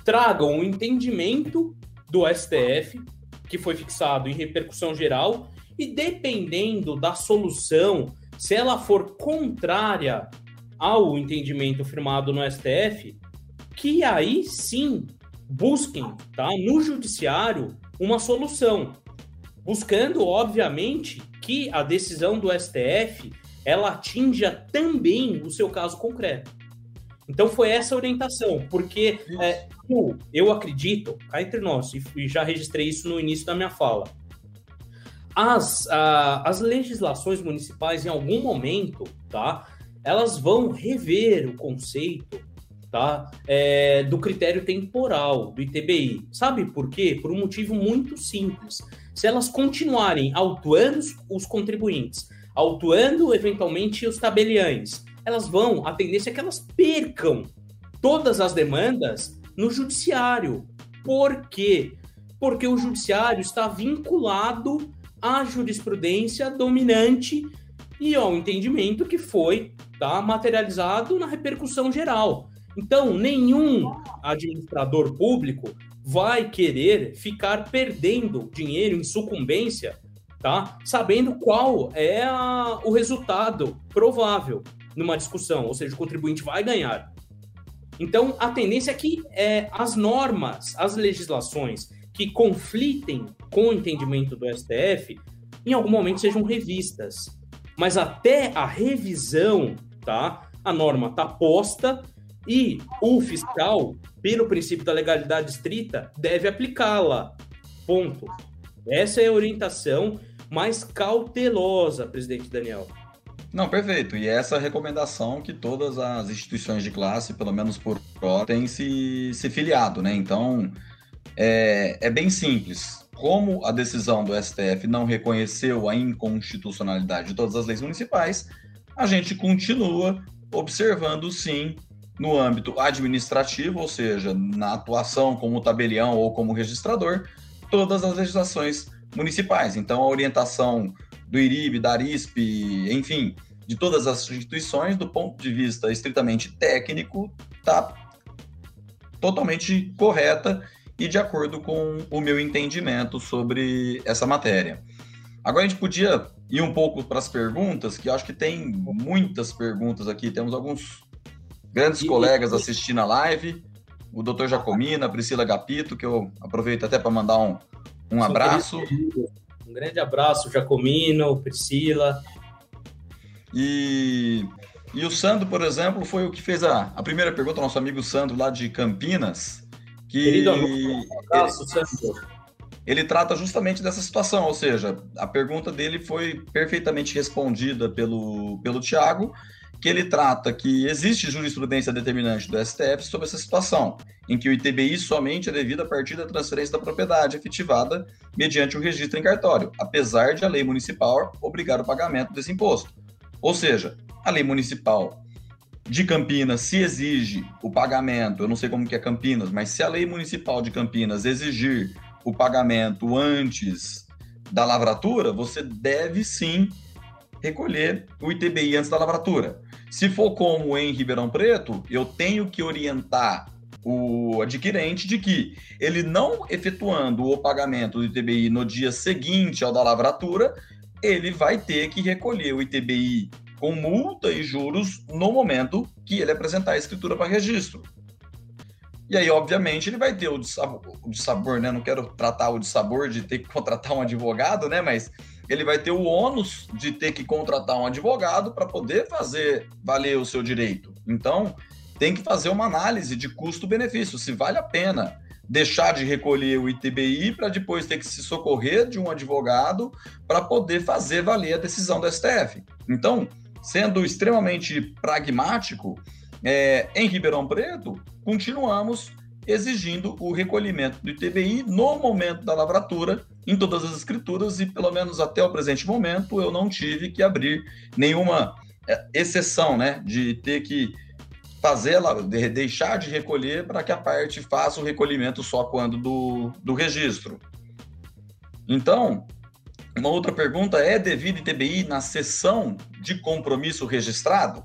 tragam o entendimento do STF, que foi fixado em repercussão geral, e dependendo da solução, se ela for contrária ao entendimento firmado no STF, que aí sim busquem tá, no judiciário uma solução, buscando, obviamente, que a decisão do STF ela atinja também o seu caso concreto. Então foi essa orientação, porque é, eu acredito, cá entre nós, e já registrei isso no início da minha fala, as, as legislações municipais, em algum momento, tá, elas vão rever o conceito tá? É, do critério temporal do ITBI. Sabe por quê? Por um motivo muito simples. Se elas continuarem autuando os contribuintes, autuando eventualmente os tabeliães, elas vão, a tendência é que elas percam todas as demandas no judiciário. Por quê? Porque o judiciário está vinculado à jurisprudência dominante e ao entendimento que foi tá, materializado na repercussão geral. Então, nenhum administrador público vai querer ficar perdendo dinheiro em sucumbência, tá? Sabendo qual é a, o resultado provável numa discussão, ou seja, o contribuinte vai ganhar. Então, a tendência é que é, as normas, as legislações que conflitem com o entendimento do STF, em algum momento sejam revistas. Mas até a revisão, tá? A norma está posta e o fiscal, pelo princípio da legalidade estrita, deve aplicá-la. Ponto. Essa é a orientação mais cautelosa, presidente Daniel. Não, perfeito. E essa é a recomendação que todas as instituições de classe, pelo menos por hora, têm se, se filiado, né? Então, é, é bem simples. Como a decisão do STF não reconheceu a inconstitucionalidade de todas as leis municipais, a gente continua observando, sim, no âmbito administrativo, ou seja, na atuação como tabelião ou como registrador, todas as legislações municipais. Então, a orientação do IRIB, da ARISP, enfim, de todas as instituições, do ponto de vista estritamente técnico, está totalmente correta e de acordo com o meu entendimento sobre essa matéria. Agora a gente podia ir um pouco para as perguntas, que eu acho que tem muitas perguntas aqui, temos alguns grandes e, colegas e... assistindo a live, o doutor Jacomina, a Priscila Gapito, que eu aproveito até para mandar um, Um abraço. Um grande abraço, Jacomino, Priscila. E, e o Sandro, por exemplo, foi o que fez a, a primeira pergunta, nosso amigo Sandro, lá de Campinas. Que Querido amigo, abraço, ele, Sandro. Ele trata justamente dessa situação, ou seja, a pergunta dele foi perfeitamente respondida pelo, pelo Tiago, que ele trata que existe jurisprudência determinante do STF sobre essa situação, em que o ITBI somente é devido a partir da transferência da propriedade efetivada mediante o registro em cartório, apesar de a lei municipal obrigar o pagamento desse imposto. Ou seja, a lei municipal de Campinas se exige o pagamento, eu não sei como que é Campinas, mas se a lei municipal de Campinas exigir o pagamento antes da lavratura, você deve sim recolher o ITBI antes da lavratura. Se for como em Ribeirão Preto, eu tenho que orientar o adquirente de que ele não efetuando o pagamento do ITBI no dia seguinte ao da lavratura, ele vai ter que recolher o ITBI com multa e juros no momento que ele apresentar a escritura para registro. E aí, obviamente, ele vai ter o dissabor, o dissabor, né? Não quero tratar o dissabor de ter que contratar um advogado, né? Mas ele vai ter o ônus de ter que contratar um advogado para poder fazer valer o seu direito. Então, tem que fazer uma análise de custo-benefício, se vale a pena deixar de recolher o ITBI para depois ter que se socorrer de um advogado para poder fazer valer a decisão do STF. Então, sendo extremamente pragmático, é, em Ribeirão Preto, continuamos exigindo o recolhimento do ITBI no momento da lavratura em todas as escrituras e pelo menos até o presente momento eu não tive que abrir nenhuma é, exceção, né, de ter que fazer ela de deixar de recolher para que a parte faça o recolhimento só quando do, do registro. Então, uma outra pergunta é devido ITBI na sessão de compromisso registrado?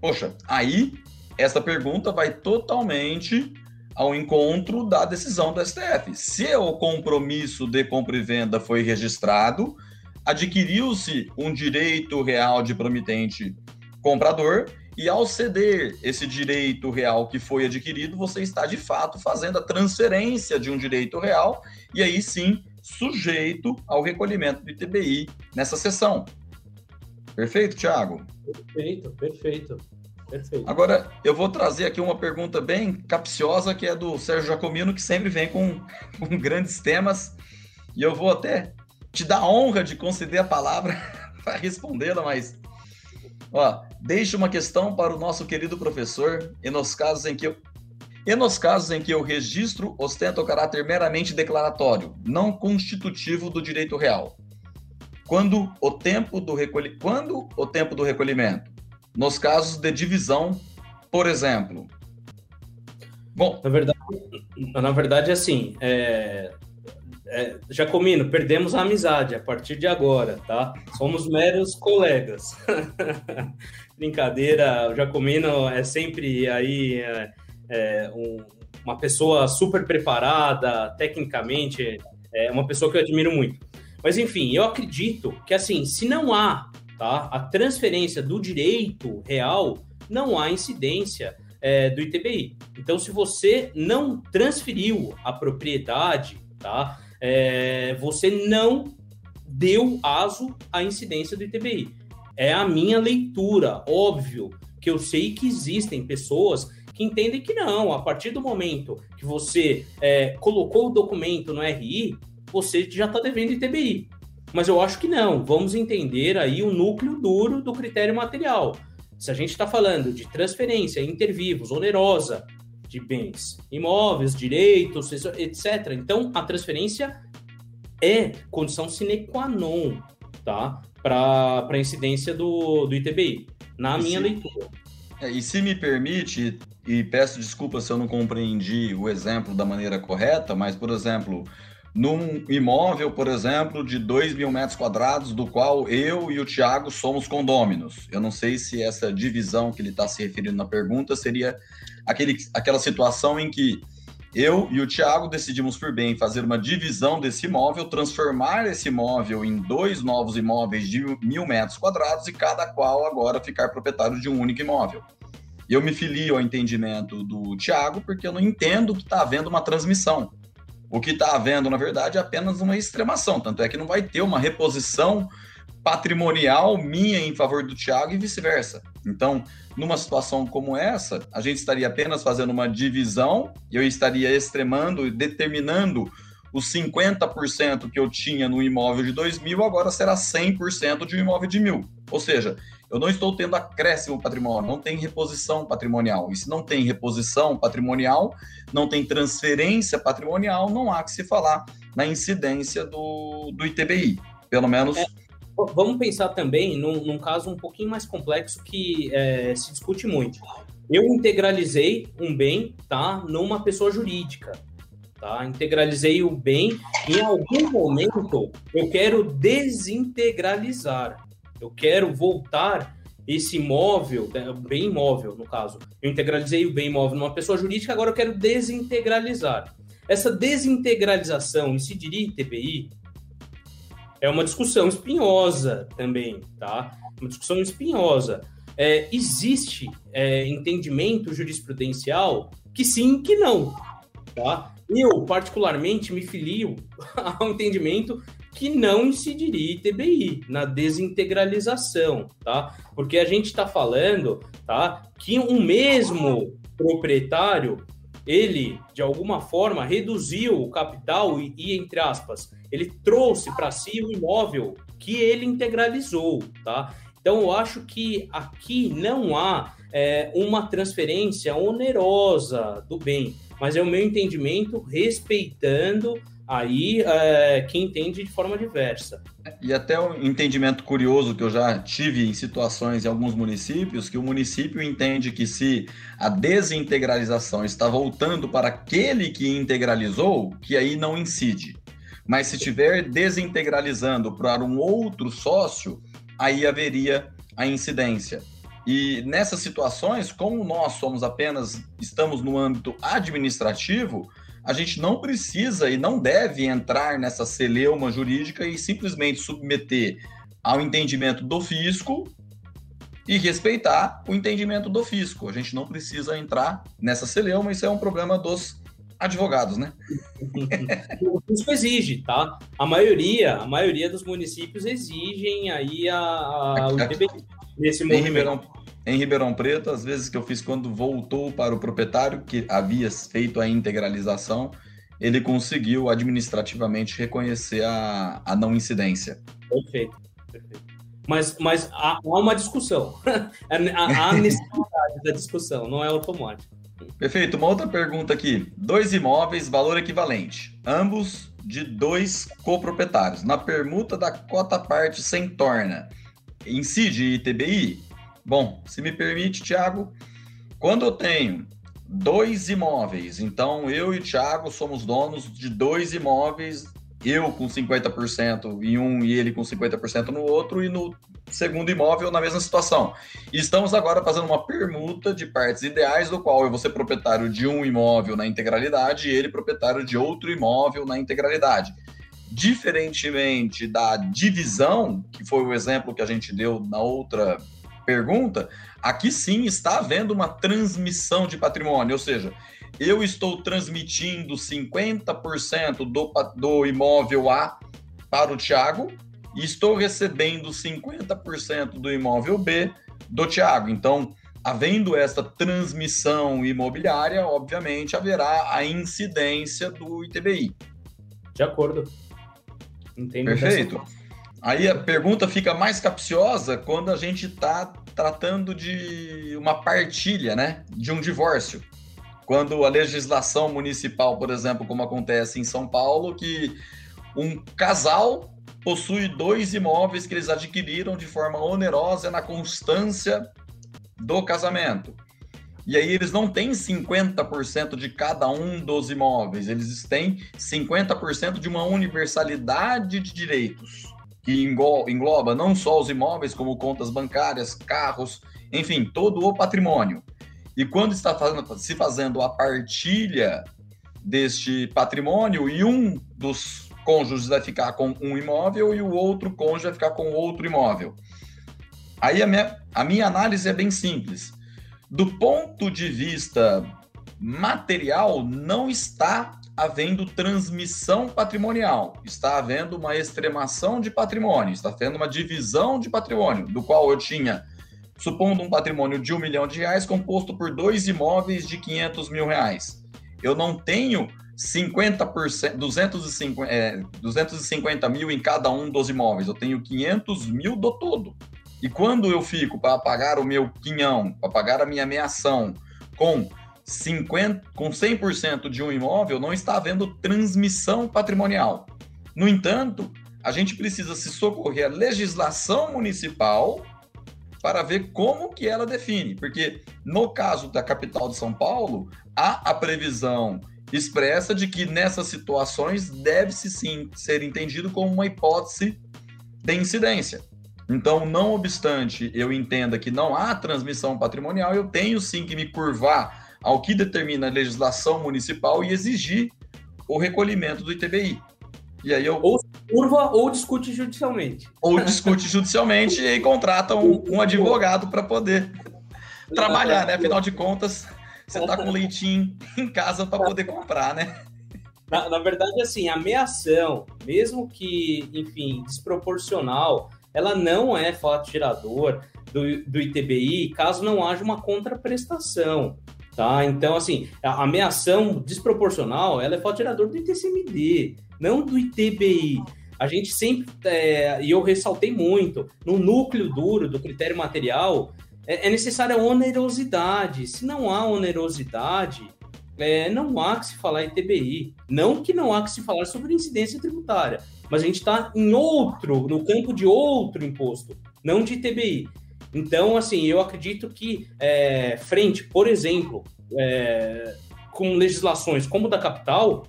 Poxa, aí essa pergunta vai totalmente ao encontro da decisão do STF. Se o compromisso de compra e venda foi registrado, adquiriu-se um direito real de promitente comprador e ao ceder esse direito real que foi adquirido, você está de fato fazendo a transferência de um direito real e aí sim sujeito ao recolhimento do ITBI nessa sessão. Perfeito, Tiago? Perfeito, perfeito. Perfeito. Agora, eu vou trazer aqui uma pergunta bem capciosa, que é do Sérgio Jacomino, que sempre vem com, com grandes temas, e eu vou até te dar a honra de conceder a palavra para respondê-la, mas ó, deixe uma questão para o nosso querido professor, e nos casos em que eu e nos casos em que o registro ostenta o caráter meramente declaratório, não constitutivo do direito real. Quando o tempo do, recolhi... Quando o tempo do recolhimento nos casos de divisão, por exemplo? Bom, na verdade, na verdade, assim, é, é, Jacomino, perdemos a amizade a partir de agora, tá? Somos meros colegas. Brincadeira, o Jacomino é sempre aí é, é, um, uma pessoa super preparada, tecnicamente, é uma pessoa que eu admiro muito. Mas enfim, eu acredito que assim, se não há tá? A transferência do direito real não há incidência é, do ITBI. Então, se você não transferiu a propriedade, tá? É, você não deu aso à incidência do ITBI. É a minha leitura, óbvio, que eu sei que existem pessoas que entendem que não, a partir do momento que você é, colocou o documento no RI, você já está devendo ITBI. Mas eu acho que não. Vamos entender aí o núcleo duro do critério material. Se a gente está falando de transferência intervivos, onerosa, de bens imóveis, direitos, etc. Então, a transferência é condição sine qua non, tá? Para a incidência do, do ITBI, na e minha se, leitura. É, e se me permite, e peço desculpas se eu não compreendi o exemplo da maneira correta, mas, por exemplo, num imóvel, por exemplo, de 2 mil metros quadrados, do qual eu e o Tiago somos condôminos. Eu não sei se essa divisão que ele está se referindo na pergunta seria aquele, aquela situação em que eu e o Tiago decidimos por bem fazer uma divisão desse imóvel, transformar esse imóvel em dois novos imóveis de mil metros quadrados e cada qual agora ficar proprietário de um único imóvel. Eu me filio ao entendimento do Tiago porque eu não entendo que está havendo uma transmissão O que está havendo, na verdade, é apenas uma extremação, tanto é que não vai ter uma reposição patrimonial minha em favor do Thiago e vice-versa. Então, numa situação como essa, a gente estaria apenas fazendo uma divisão, eu estaria extremando, determinando os 50% que eu tinha no imóvel de 2 mil, agora será 100% de um imóvel de mil. Ou seja, eu não estou tendo acréscimo patrimonial, não tem reposição patrimonial. E se não tem reposição patrimonial, não tem transferência patrimonial, não há que se falar na incidência do, do ITBI. Pelo menos. É, vamos pensar também num, num, caso um pouquinho mais complexo que é, se discute muito. Eu integralizei um bem tá, numa pessoa jurídica. Tá? Integralizei o bem. Em algum momento, eu quero desintegralizar. Eu quero voltar esse imóvel, né, bem imóvel, no caso. Eu integralizei o bem imóvel numa pessoa jurídica, agora eu quero desintegralizar. Essa desintegralização incidiria em TBI? É uma discussão espinhosa também, tá? Uma discussão espinhosa. É, existe é, entendimento jurisprudencial que sim, que não, tá? Eu, particularmente, me filio ao entendimento que não incidiria ITBI na desintegralização, tá? Porque a gente está falando, tá, que um mesmo proprietário ele de alguma forma reduziu o capital e, e entre aspas, ele trouxe para si o imóvel que ele integralizou, tá? Então eu acho que aqui não há é, uma transferência onerosa do bem, mas é o meu entendimento respeitando aí é, quem entende de forma diversa. E até um entendimento curioso que eu já tive em situações em alguns municípios, que o município entende que se a desintegralização está voltando para aquele que integralizou, que aí não incide. Mas se estiver desintegralizando para um outro sócio, aí haveria a incidência. E nessas situações, como nós somos apenas, estamos no âmbito administrativo, a gente não precisa e não deve entrar nessa celeuma jurídica e simplesmente submeter ao entendimento do fisco e respeitar o entendimento do fisco. A gente não precisa entrar nessa celeuma, isso é um problema dos advogados, né? o fisco exige, tá? A maioria, a maioria dos municípios exigem aí a, a o ITBI nesse momento. Ribeirão, em Ribeirão Preto, às vezes que eu fiz quando voltou para o proprietário, que havia feito a integralização, ele conseguiu administrativamente reconhecer a, a não incidência. Perfeito, perfeito. Mas, mas há, há uma discussão. há necessidade da discussão, não é automático. Perfeito. Uma outra pergunta aqui. Dois imóveis, valor equivalente. Ambos de dois coproprietários. Na permuta da cota parte sem torna. Incide ITBI? Bom, se me permite, Tiago, quando eu tenho dois imóveis, então eu e o Thiago somos donos de dois imóveis, eu com 50% em um e ele com 50% no outro, e no segundo imóvel na mesma situação. E estamos agora fazendo uma permuta de partes ideais, do qual eu vou ser proprietário de um imóvel na integralidade e ele proprietário de outro imóvel na integralidade. Diferentemente da divisão, que foi o exemplo que a gente deu na outra pergunta, aqui sim está havendo uma transmissão de patrimônio, ou seja, eu estou transmitindo 50% do, do imóvel A para o Tiago e estou recebendo 50% do imóvel B do Tiago. Então, havendo esta transmissão imobiliária, obviamente haverá a incidência do ITBI. De acordo. Entendo Perfeito. Aí a pergunta fica mais capciosa quando a gente está tratando de uma partilha, né? De um divórcio. Quando a legislação municipal, por exemplo, como acontece em São Paulo, que um casal possui dois imóveis que eles adquiriram de forma onerosa na constância do casamento. E aí eles não têm 50% de cada um dos imóveis, eles têm 50% de uma universalidade de direitos que engloba não só os imóveis, como contas bancárias, carros, enfim, todo o patrimônio. E quando está fazendo, se fazendo a partilha deste patrimônio, e um dos cônjuges vai ficar com um imóvel e o outro cônjuge vai ficar com outro imóvel. Aí a minha, a minha análise é bem simples. Do ponto de vista material, não está havendo transmissão patrimonial, está havendo uma extremação de patrimônio, está havendo uma divisão de patrimônio, do qual eu tinha, supondo um patrimônio de um milhão de reais composto por dois imóveis de 500 mil reais. Eu não tenho 50%, 250, é, 250 mil em cada um dos imóveis, eu tenho 500 mil do todo. E quando eu fico para pagar o meu quinhão, para pagar a minha meação com 50, com 100% de um imóvel, não está havendo transmissão patrimonial. No entanto, a gente precisa se socorrer à legislação municipal para ver como que ela define, porque no caso da capital de São Paulo, há a previsão expressa de que nessas situações deve-se sim ser entendido como uma hipótese de incidência. Então, não obstante eu entenda que não há transmissão patrimonial, eu tenho sim que me curvar ao que determina a legislação municipal e exigir o recolhimento do ITBI. E aí eu... Ou curva ou discute judicialmente. Ou discute judicialmente e contrata um, um advogado para poder trabalhar, né? Afinal de contas, você está com leitinho em casa para poder comprar, né? Na, na, verdade, assim, a ameação, mesmo que, enfim, desproporcional, ela não é fato gerador do, do ITBI caso não haja uma contraprestação. Tá? Então, assim, a ameação desproporcional ela é gerador do ITCMD, não do ITBI. A gente sempre, é, e eu ressaltei muito, no núcleo duro do critério material, é, é necessária onerosidade. Se não há onerosidade, é, não há que se falar em TBI. Não que não há que se falar sobre incidência tributária, mas a gente está em outro, no campo de outro imposto, não de TBI. Então, assim, eu acredito que, é, frente, por exemplo, é, com legislações como da capital,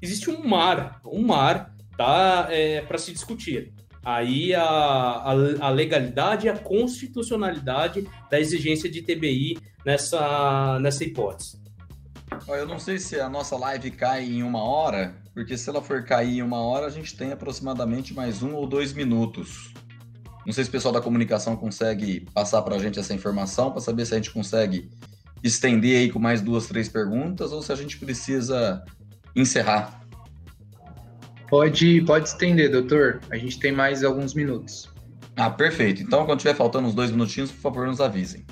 existe um mar, um mar tá, é, para se discutir. Aí a, a, a, legalidade e a constitucionalidade da exigência de TBI nessa, nessa hipótese. Eu não sei se a nossa live cai em uma hora, porque se ela for cair em uma hora, a gente tem aproximadamente mais um ou dois minutos. Não sei se o pessoal da comunicação consegue passar para a gente essa informação, para saber se a gente consegue estender aí com mais duas, três perguntas, ou se a gente precisa encerrar. Pode, pode estender, doutor. A gente tem mais alguns minutos. Ah, perfeito. Então, quando tiver faltando uns dois minutinhos, por favor, nos avisem.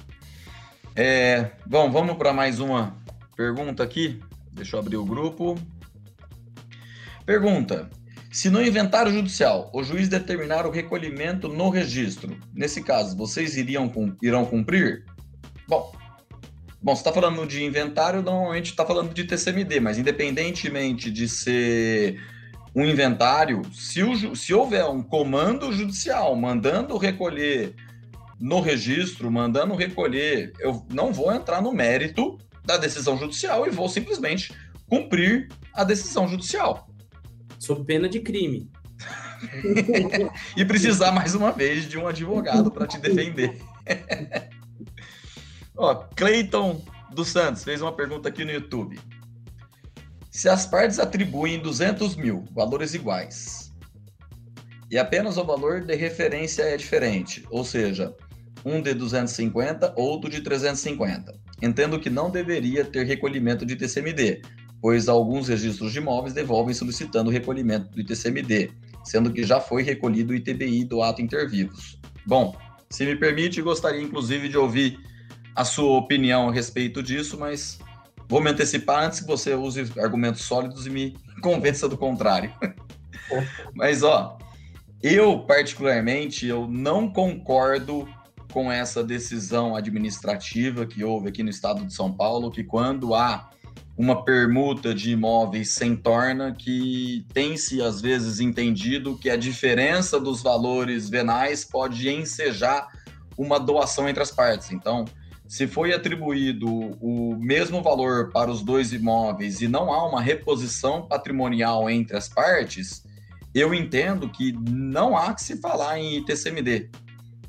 É, bom, vamos para mais uma pergunta aqui. Deixa eu abrir o grupo. Pergunta: se no inventário judicial o juiz determinar o recolhimento no registro, nesse caso, vocês iriam, irão cumprir? Bom, bom, está falando de inventário, normalmente está falando de TCMD, mas independentemente de ser um inventário, se, o, se houver um comando judicial mandando recolher no registro, mandando recolher, eu não vou entrar no mérito da decisão judicial e vou simplesmente cumprir a decisão judicial sob pena de crime. e precisar mais uma vez de um advogado para te defender. Ó, Cleiton dos Santos fez uma pergunta aqui no YouTube. Se as partes atribuem 200 mil valores iguais e apenas o valor de referência é diferente, ou seja, um de 250, outro de 350, entendo que não deveria ter recolhimento de TCMD, pois alguns registros de imóveis devolvem solicitando o recolhimento do ITCMD, sendo que já foi recolhido o ITBI do ato intervivos. Bom, se me permite, gostaria inclusive de ouvir a sua opinião a respeito disso, mas vou me antecipar antes que você use argumentos sólidos e me convença do contrário. mas ó, eu particularmente eu não concordo com essa decisão administrativa que houve aqui no estado de São Paulo, que quando há uma permuta de imóveis sem torna que tem-se às vezes entendido que a diferença dos valores venais pode ensejar uma doação entre as partes. Então, se foi atribuído o mesmo valor para os dois imóveis e não há uma reposição patrimonial entre as partes, eu entendo que não há que se falar em ITCMD.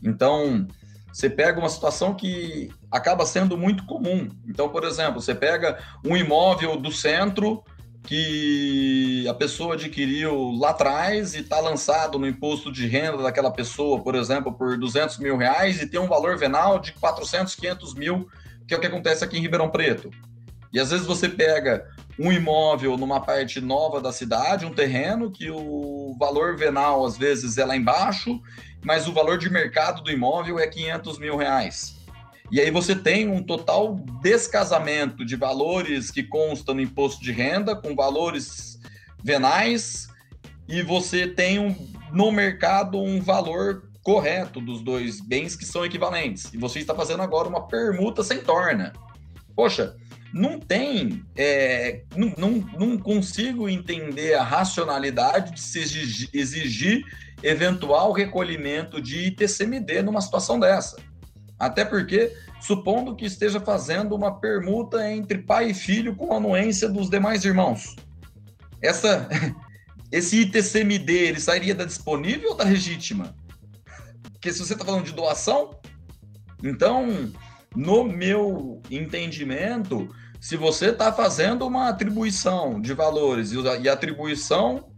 Então, você pega uma situação que acaba sendo muito comum. Então, por exemplo, você pega um imóvel do centro que a pessoa adquiriu lá atrás e está lançado no imposto de renda daquela pessoa, por exemplo, por 200 mil reais e tem um valor venal de 400, 500 mil, que é o que acontece aqui em Ribeirão Preto. E às vezes você pega um imóvel numa parte nova da cidade, um terreno que o valor venal às vezes é lá embaixo, mas o valor de mercado do imóvel é 500 mil reais. E aí você tem um total descasamento de valores que constam no imposto de renda com valores venais e você tem um, no mercado um valor correto dos dois bens que são equivalentes. E você está fazendo agora uma permuta sem torna. Poxa, não tem, é, não, não, não, consigo entender a racionalidade de se exigir, exigir eventual recolhimento de ITCMD numa situação dessa. Até porque, supondo que esteja fazendo uma permuta entre pai e filho com anuência dos demais irmãos. Essa, esse ITCMD, ele sairia da disponível ou da legítima? Porque se você está falando de doação, então, no meu entendimento, se você está fazendo uma atribuição de valores e a atribuição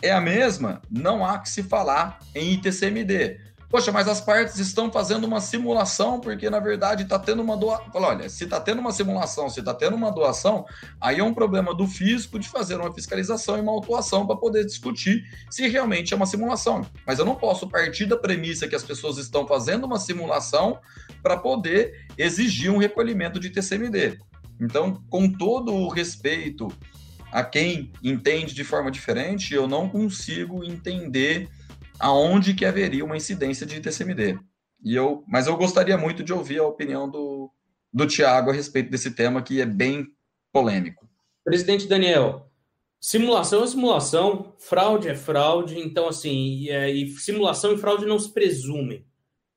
é a mesma, não há que se falar em ITCMD. Poxa, mas as partes estão fazendo uma simulação, porque na verdade está tendo uma doação. Olha, se está tendo uma simulação, se está tendo uma doação, aí é um problema do fisco de fazer uma fiscalização e uma autuação para poder discutir se realmente é uma simulação. Mas eu não posso partir da premissa que as pessoas estão fazendo uma simulação para poder exigir um recolhimento de TCMD. Então, com todo o respeito a quem entende de forma diferente, eu não consigo entender aonde que haveria uma incidência de TCMD. E eu, mas eu gostaria muito de ouvir a opinião do, do Tiago a respeito desse tema que é bem polêmico. Presidente Daniel, simulação é simulação, fraude é fraude, então assim, e, é, e simulação e fraude não se presumem,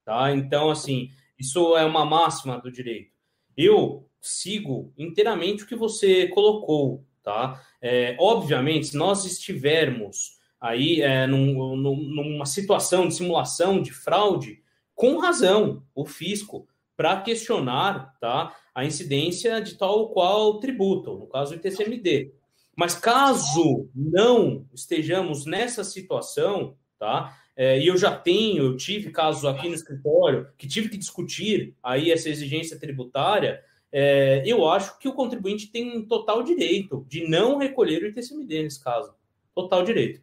tá? Então assim, isso é uma máxima do direito. Eu sigo inteiramente o que você colocou, tá? É, obviamente, se nós estivermos aí é, num, numa situação de simulação de fraude, com razão, o fisco, para questionar tá, a incidência de tal qual tributo, no caso o ITCMD. Mas caso não estejamos nessa situação, tá? É, e eu já tenho, eu tive casos aqui no escritório que tive que discutir aí essa exigência tributária, é, eu acho que o contribuinte tem total direito de não recolher o ITCMD nesse caso. Total direito.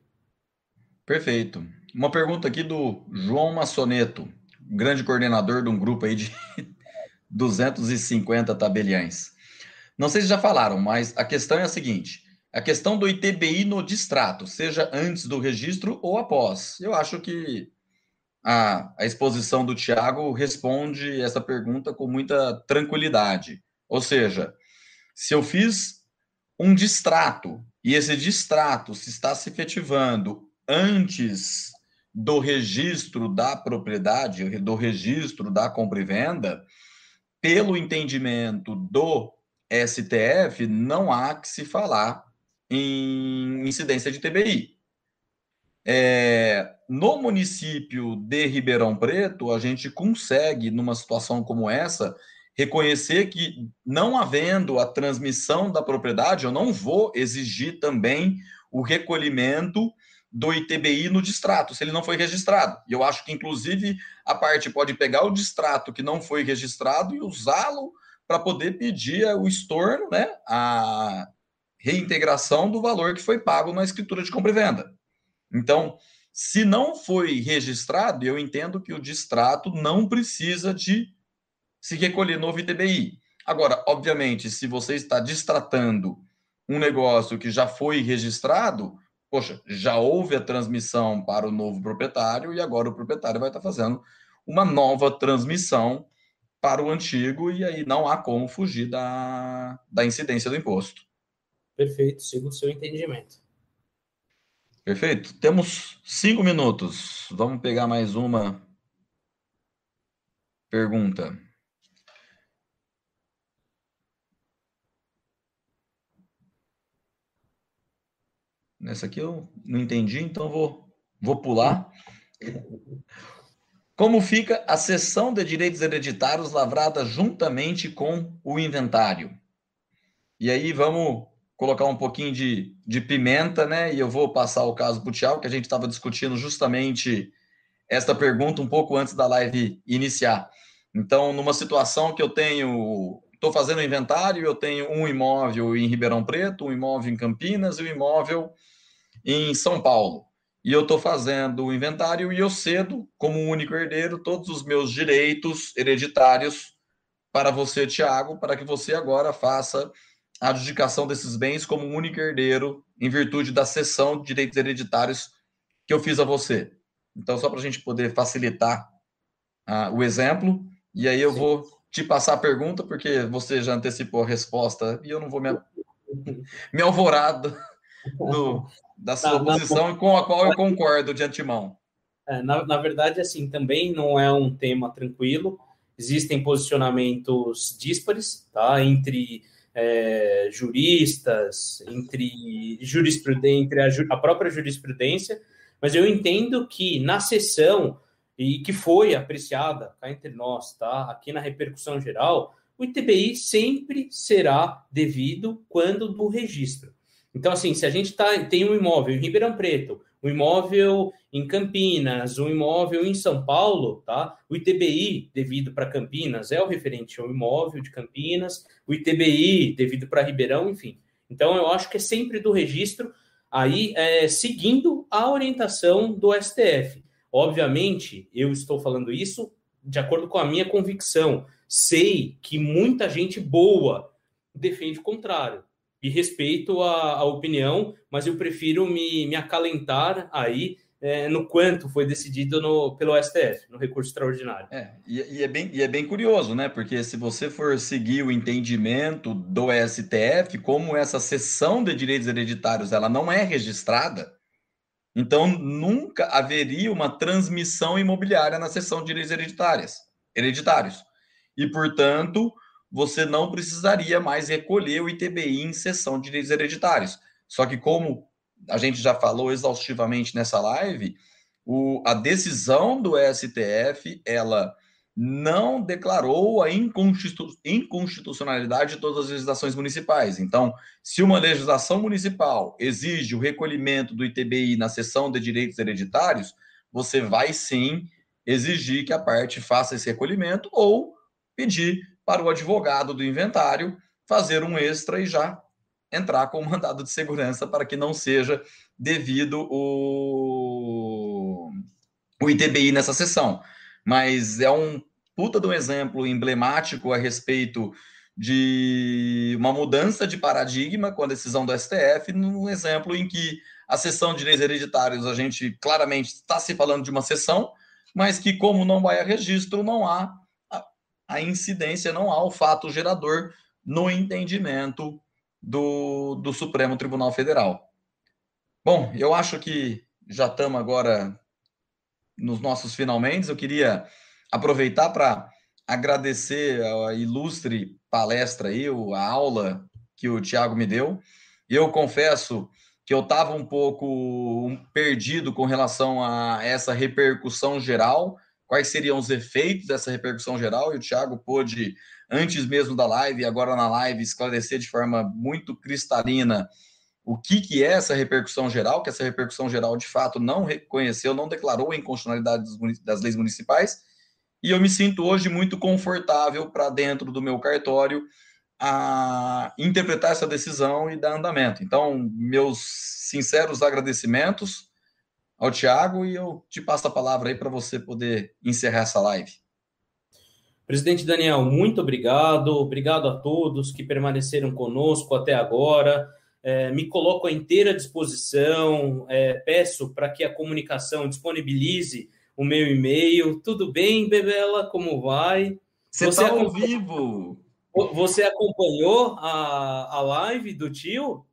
Perfeito. Uma pergunta aqui do João Massoneto, grande coordenador de um grupo aí de 250 tabeliães. Não sei se já falaram, mas a questão é a seguinte: a questão do ITBI no distrato, seja antes do registro ou após. Eu acho que a, a exposição do Tiago responde essa pergunta com muita tranquilidade. Ou seja, se eu fiz um distrato e esse distrato se está se efetivando antes do registro da propriedade, do registro da compra e venda, pelo entendimento do STF, não há que se falar em incidência de TBI. É, no município de Ribeirão Preto, a gente consegue, numa situação como essa, reconhecer que, não havendo a transmissão da propriedade, eu não vou exigir também o recolhimento do ITBI no distrato, se ele não foi registrado. E eu acho que, inclusive, a parte pode pegar o distrato que não foi registrado e usá-lo para poder pedir o estorno, né, a reintegração do valor que foi pago na escritura de compra e venda. Então, se não foi registrado, eu entendo que o distrato não precisa de se recolher novo ITBI. Agora, obviamente, se você está distratando um negócio que já foi registrado, poxa, já houve a transmissão para o novo proprietário e agora o proprietário vai estar fazendo uma nova transmissão para o antigo e aí não há como fugir da, da incidência do imposto. Perfeito, sigo o seu entendimento. Perfeito. Temos cinco minutos. Vamos pegar mais uma pergunta. Nessa aqui eu não entendi, então vou, vou pular. Como fica a cessão de direitos hereditários lavrada juntamente com o inventário? E aí vamos colocar um pouquinho de, de pimenta, né? E eu vou passar o caso Tiago, que a gente estava discutindo justamente esta pergunta um pouco antes da live iniciar. Então, numa situação que eu tenho estou fazendo o inventário, eu tenho um imóvel em Ribeirão Preto, um imóvel em Campinas e um imóvel em São Paulo. E eu estou fazendo o inventário e eu cedo, como único herdeiro, todos os meus direitos hereditários para você, Tiago, para que você agora faça a adjudicação desses bens como único herdeiro em virtude da cessão de direitos hereditários que eu fiz a você. Então, só para a gente poder facilitar uh, o exemplo, e aí eu Sim. vou te passar a pergunta, porque você já antecipou a resposta e eu não vou me, me alvorado do, da sua posição com a qual eu concordo de antemão. É, na, na verdade, assim, também não é um tema tranquilo. Existem posicionamentos díspares, tá? Entre é, juristas, entre jurisprudência, entre a, a própria jurisprudência, mas eu entendo que na sessão e que foi apreciada cá entre nós, tá? Aqui na repercussão geral, o ITBI sempre será devido quando do registro. Então, assim, se a gente tá, tem um imóvel em Ribeirão Preto, um imóvel em Campinas, um imóvel em São Paulo, tá? O ITBI devido para Campinas é o referente ao imóvel de Campinas, o ITBI devido para Ribeirão, enfim. Então, eu acho que é sempre do registro, aí é, seguindo a orientação do STF. Obviamente, eu estou falando isso de acordo com a minha convicção. Sei que muita gente boa defende o contrário. E respeito a, a opinião, mas eu prefiro me, me acalentar aí é, no quanto foi decidido no, pelo STF, no recurso extraordinário. É, e, e, é bem, e é bem curioso, né? Porque se você for seguir o entendimento do STF, como essa cessão de direitos hereditários ela não é registrada, então nunca haveria uma transmissão imobiliária na cessão de direitos hereditários. hereditários. E, portanto, você não precisaria mais recolher o ITBI em cessão de direitos hereditários. Só que, como a gente já falou exaustivamente nessa live, o, a decisão do STF ela não declarou a inconstitu, inconstitucionalidade de todas as legislações municipais. Então, se uma legislação municipal exige o recolhimento do ITBI na cessão de direitos hereditários, você vai sim exigir que a parte faça esse recolhimento ou pedir para o advogado do inventário fazer um extra e já entrar com o mandado de segurança para que não seja devido o, o ITBI nessa sessão. Mas é um puta de um exemplo emblemático a respeito de uma mudança de paradigma com a decisão do STF, num exemplo em que a sessão de direitos hereditários, a gente claramente está se falando de uma sessão, mas que, como não vai a registro, não há a, a incidência, não há o fato gerador no entendimento do, do Supremo Tribunal Federal. Bom, eu acho que já estamos agora nos nossos finalmente. Eu queria aproveitar para agradecer a ilustre palestra aí, a aula que o Tiago me deu. Eu confesso que eu estava um pouco perdido com relação a essa repercussão geral, quais seriam os efeitos dessa repercussão geral, e o Tiago pôde antes mesmo da live e agora na live esclarecer de forma muito cristalina o que, que é essa repercussão geral, que essa repercussão geral de fato não reconheceu, não declarou a inconstitucionalidade das leis municipais, e eu me sinto hoje muito confortável para dentro do meu cartório a interpretar essa decisão e dar andamento. Então, meus sinceros agradecimentos ao Tiago e eu te passo a palavra aí para você poder encerrar essa live. Presidente Daniel, muito obrigado. Obrigado a todos que permaneceram conosco até agora. É, me coloco à inteira disposição. É, peço para que a comunicação disponibilize o meu e-mail. Tudo bem, Bebela? Como vai? Você está ao vivo. Você acompanhou a, a live do tio?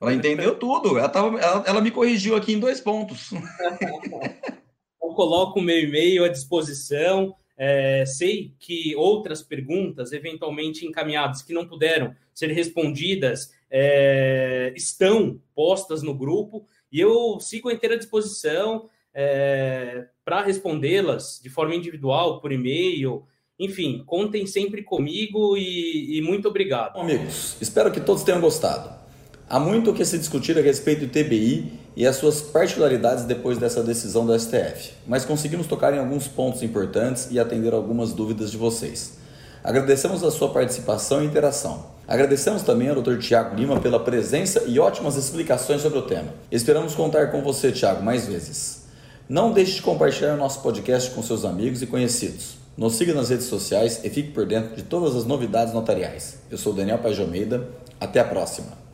Ela entendeu tudo. Ela, tava, ela, ela me corrigiu aqui em dois pontos. Eu coloco o meu e-mail à disposição. É, sei que outras perguntas, eventualmente encaminhadas, que não puderam ser respondidas, é, estão postas no grupo e eu sigo à inteira disposição é, para respondê-las de forma individual, por e-mail. Enfim, contem sempre comigo e, e muito obrigado. Amigos, espero que todos tenham gostado. Há muito o que se discutir a respeito do TBI e as suas particularidades depois dessa decisão do STF, mas conseguimos tocar em alguns pontos importantes e atender algumas dúvidas de vocês. Agradecemos a sua participação e interação. Agradecemos também ao Dr. Tiago Lima pela presença e ótimas explicações sobre o tema. Esperamos contar com você, Tiago, mais vezes. Não deixe de compartilhar o nosso podcast com seus amigos e conhecidos. Nos siga nas redes sociais e fique por dentro de todas as novidades notariais. Eu sou Daniel Almeida. Até a próxima.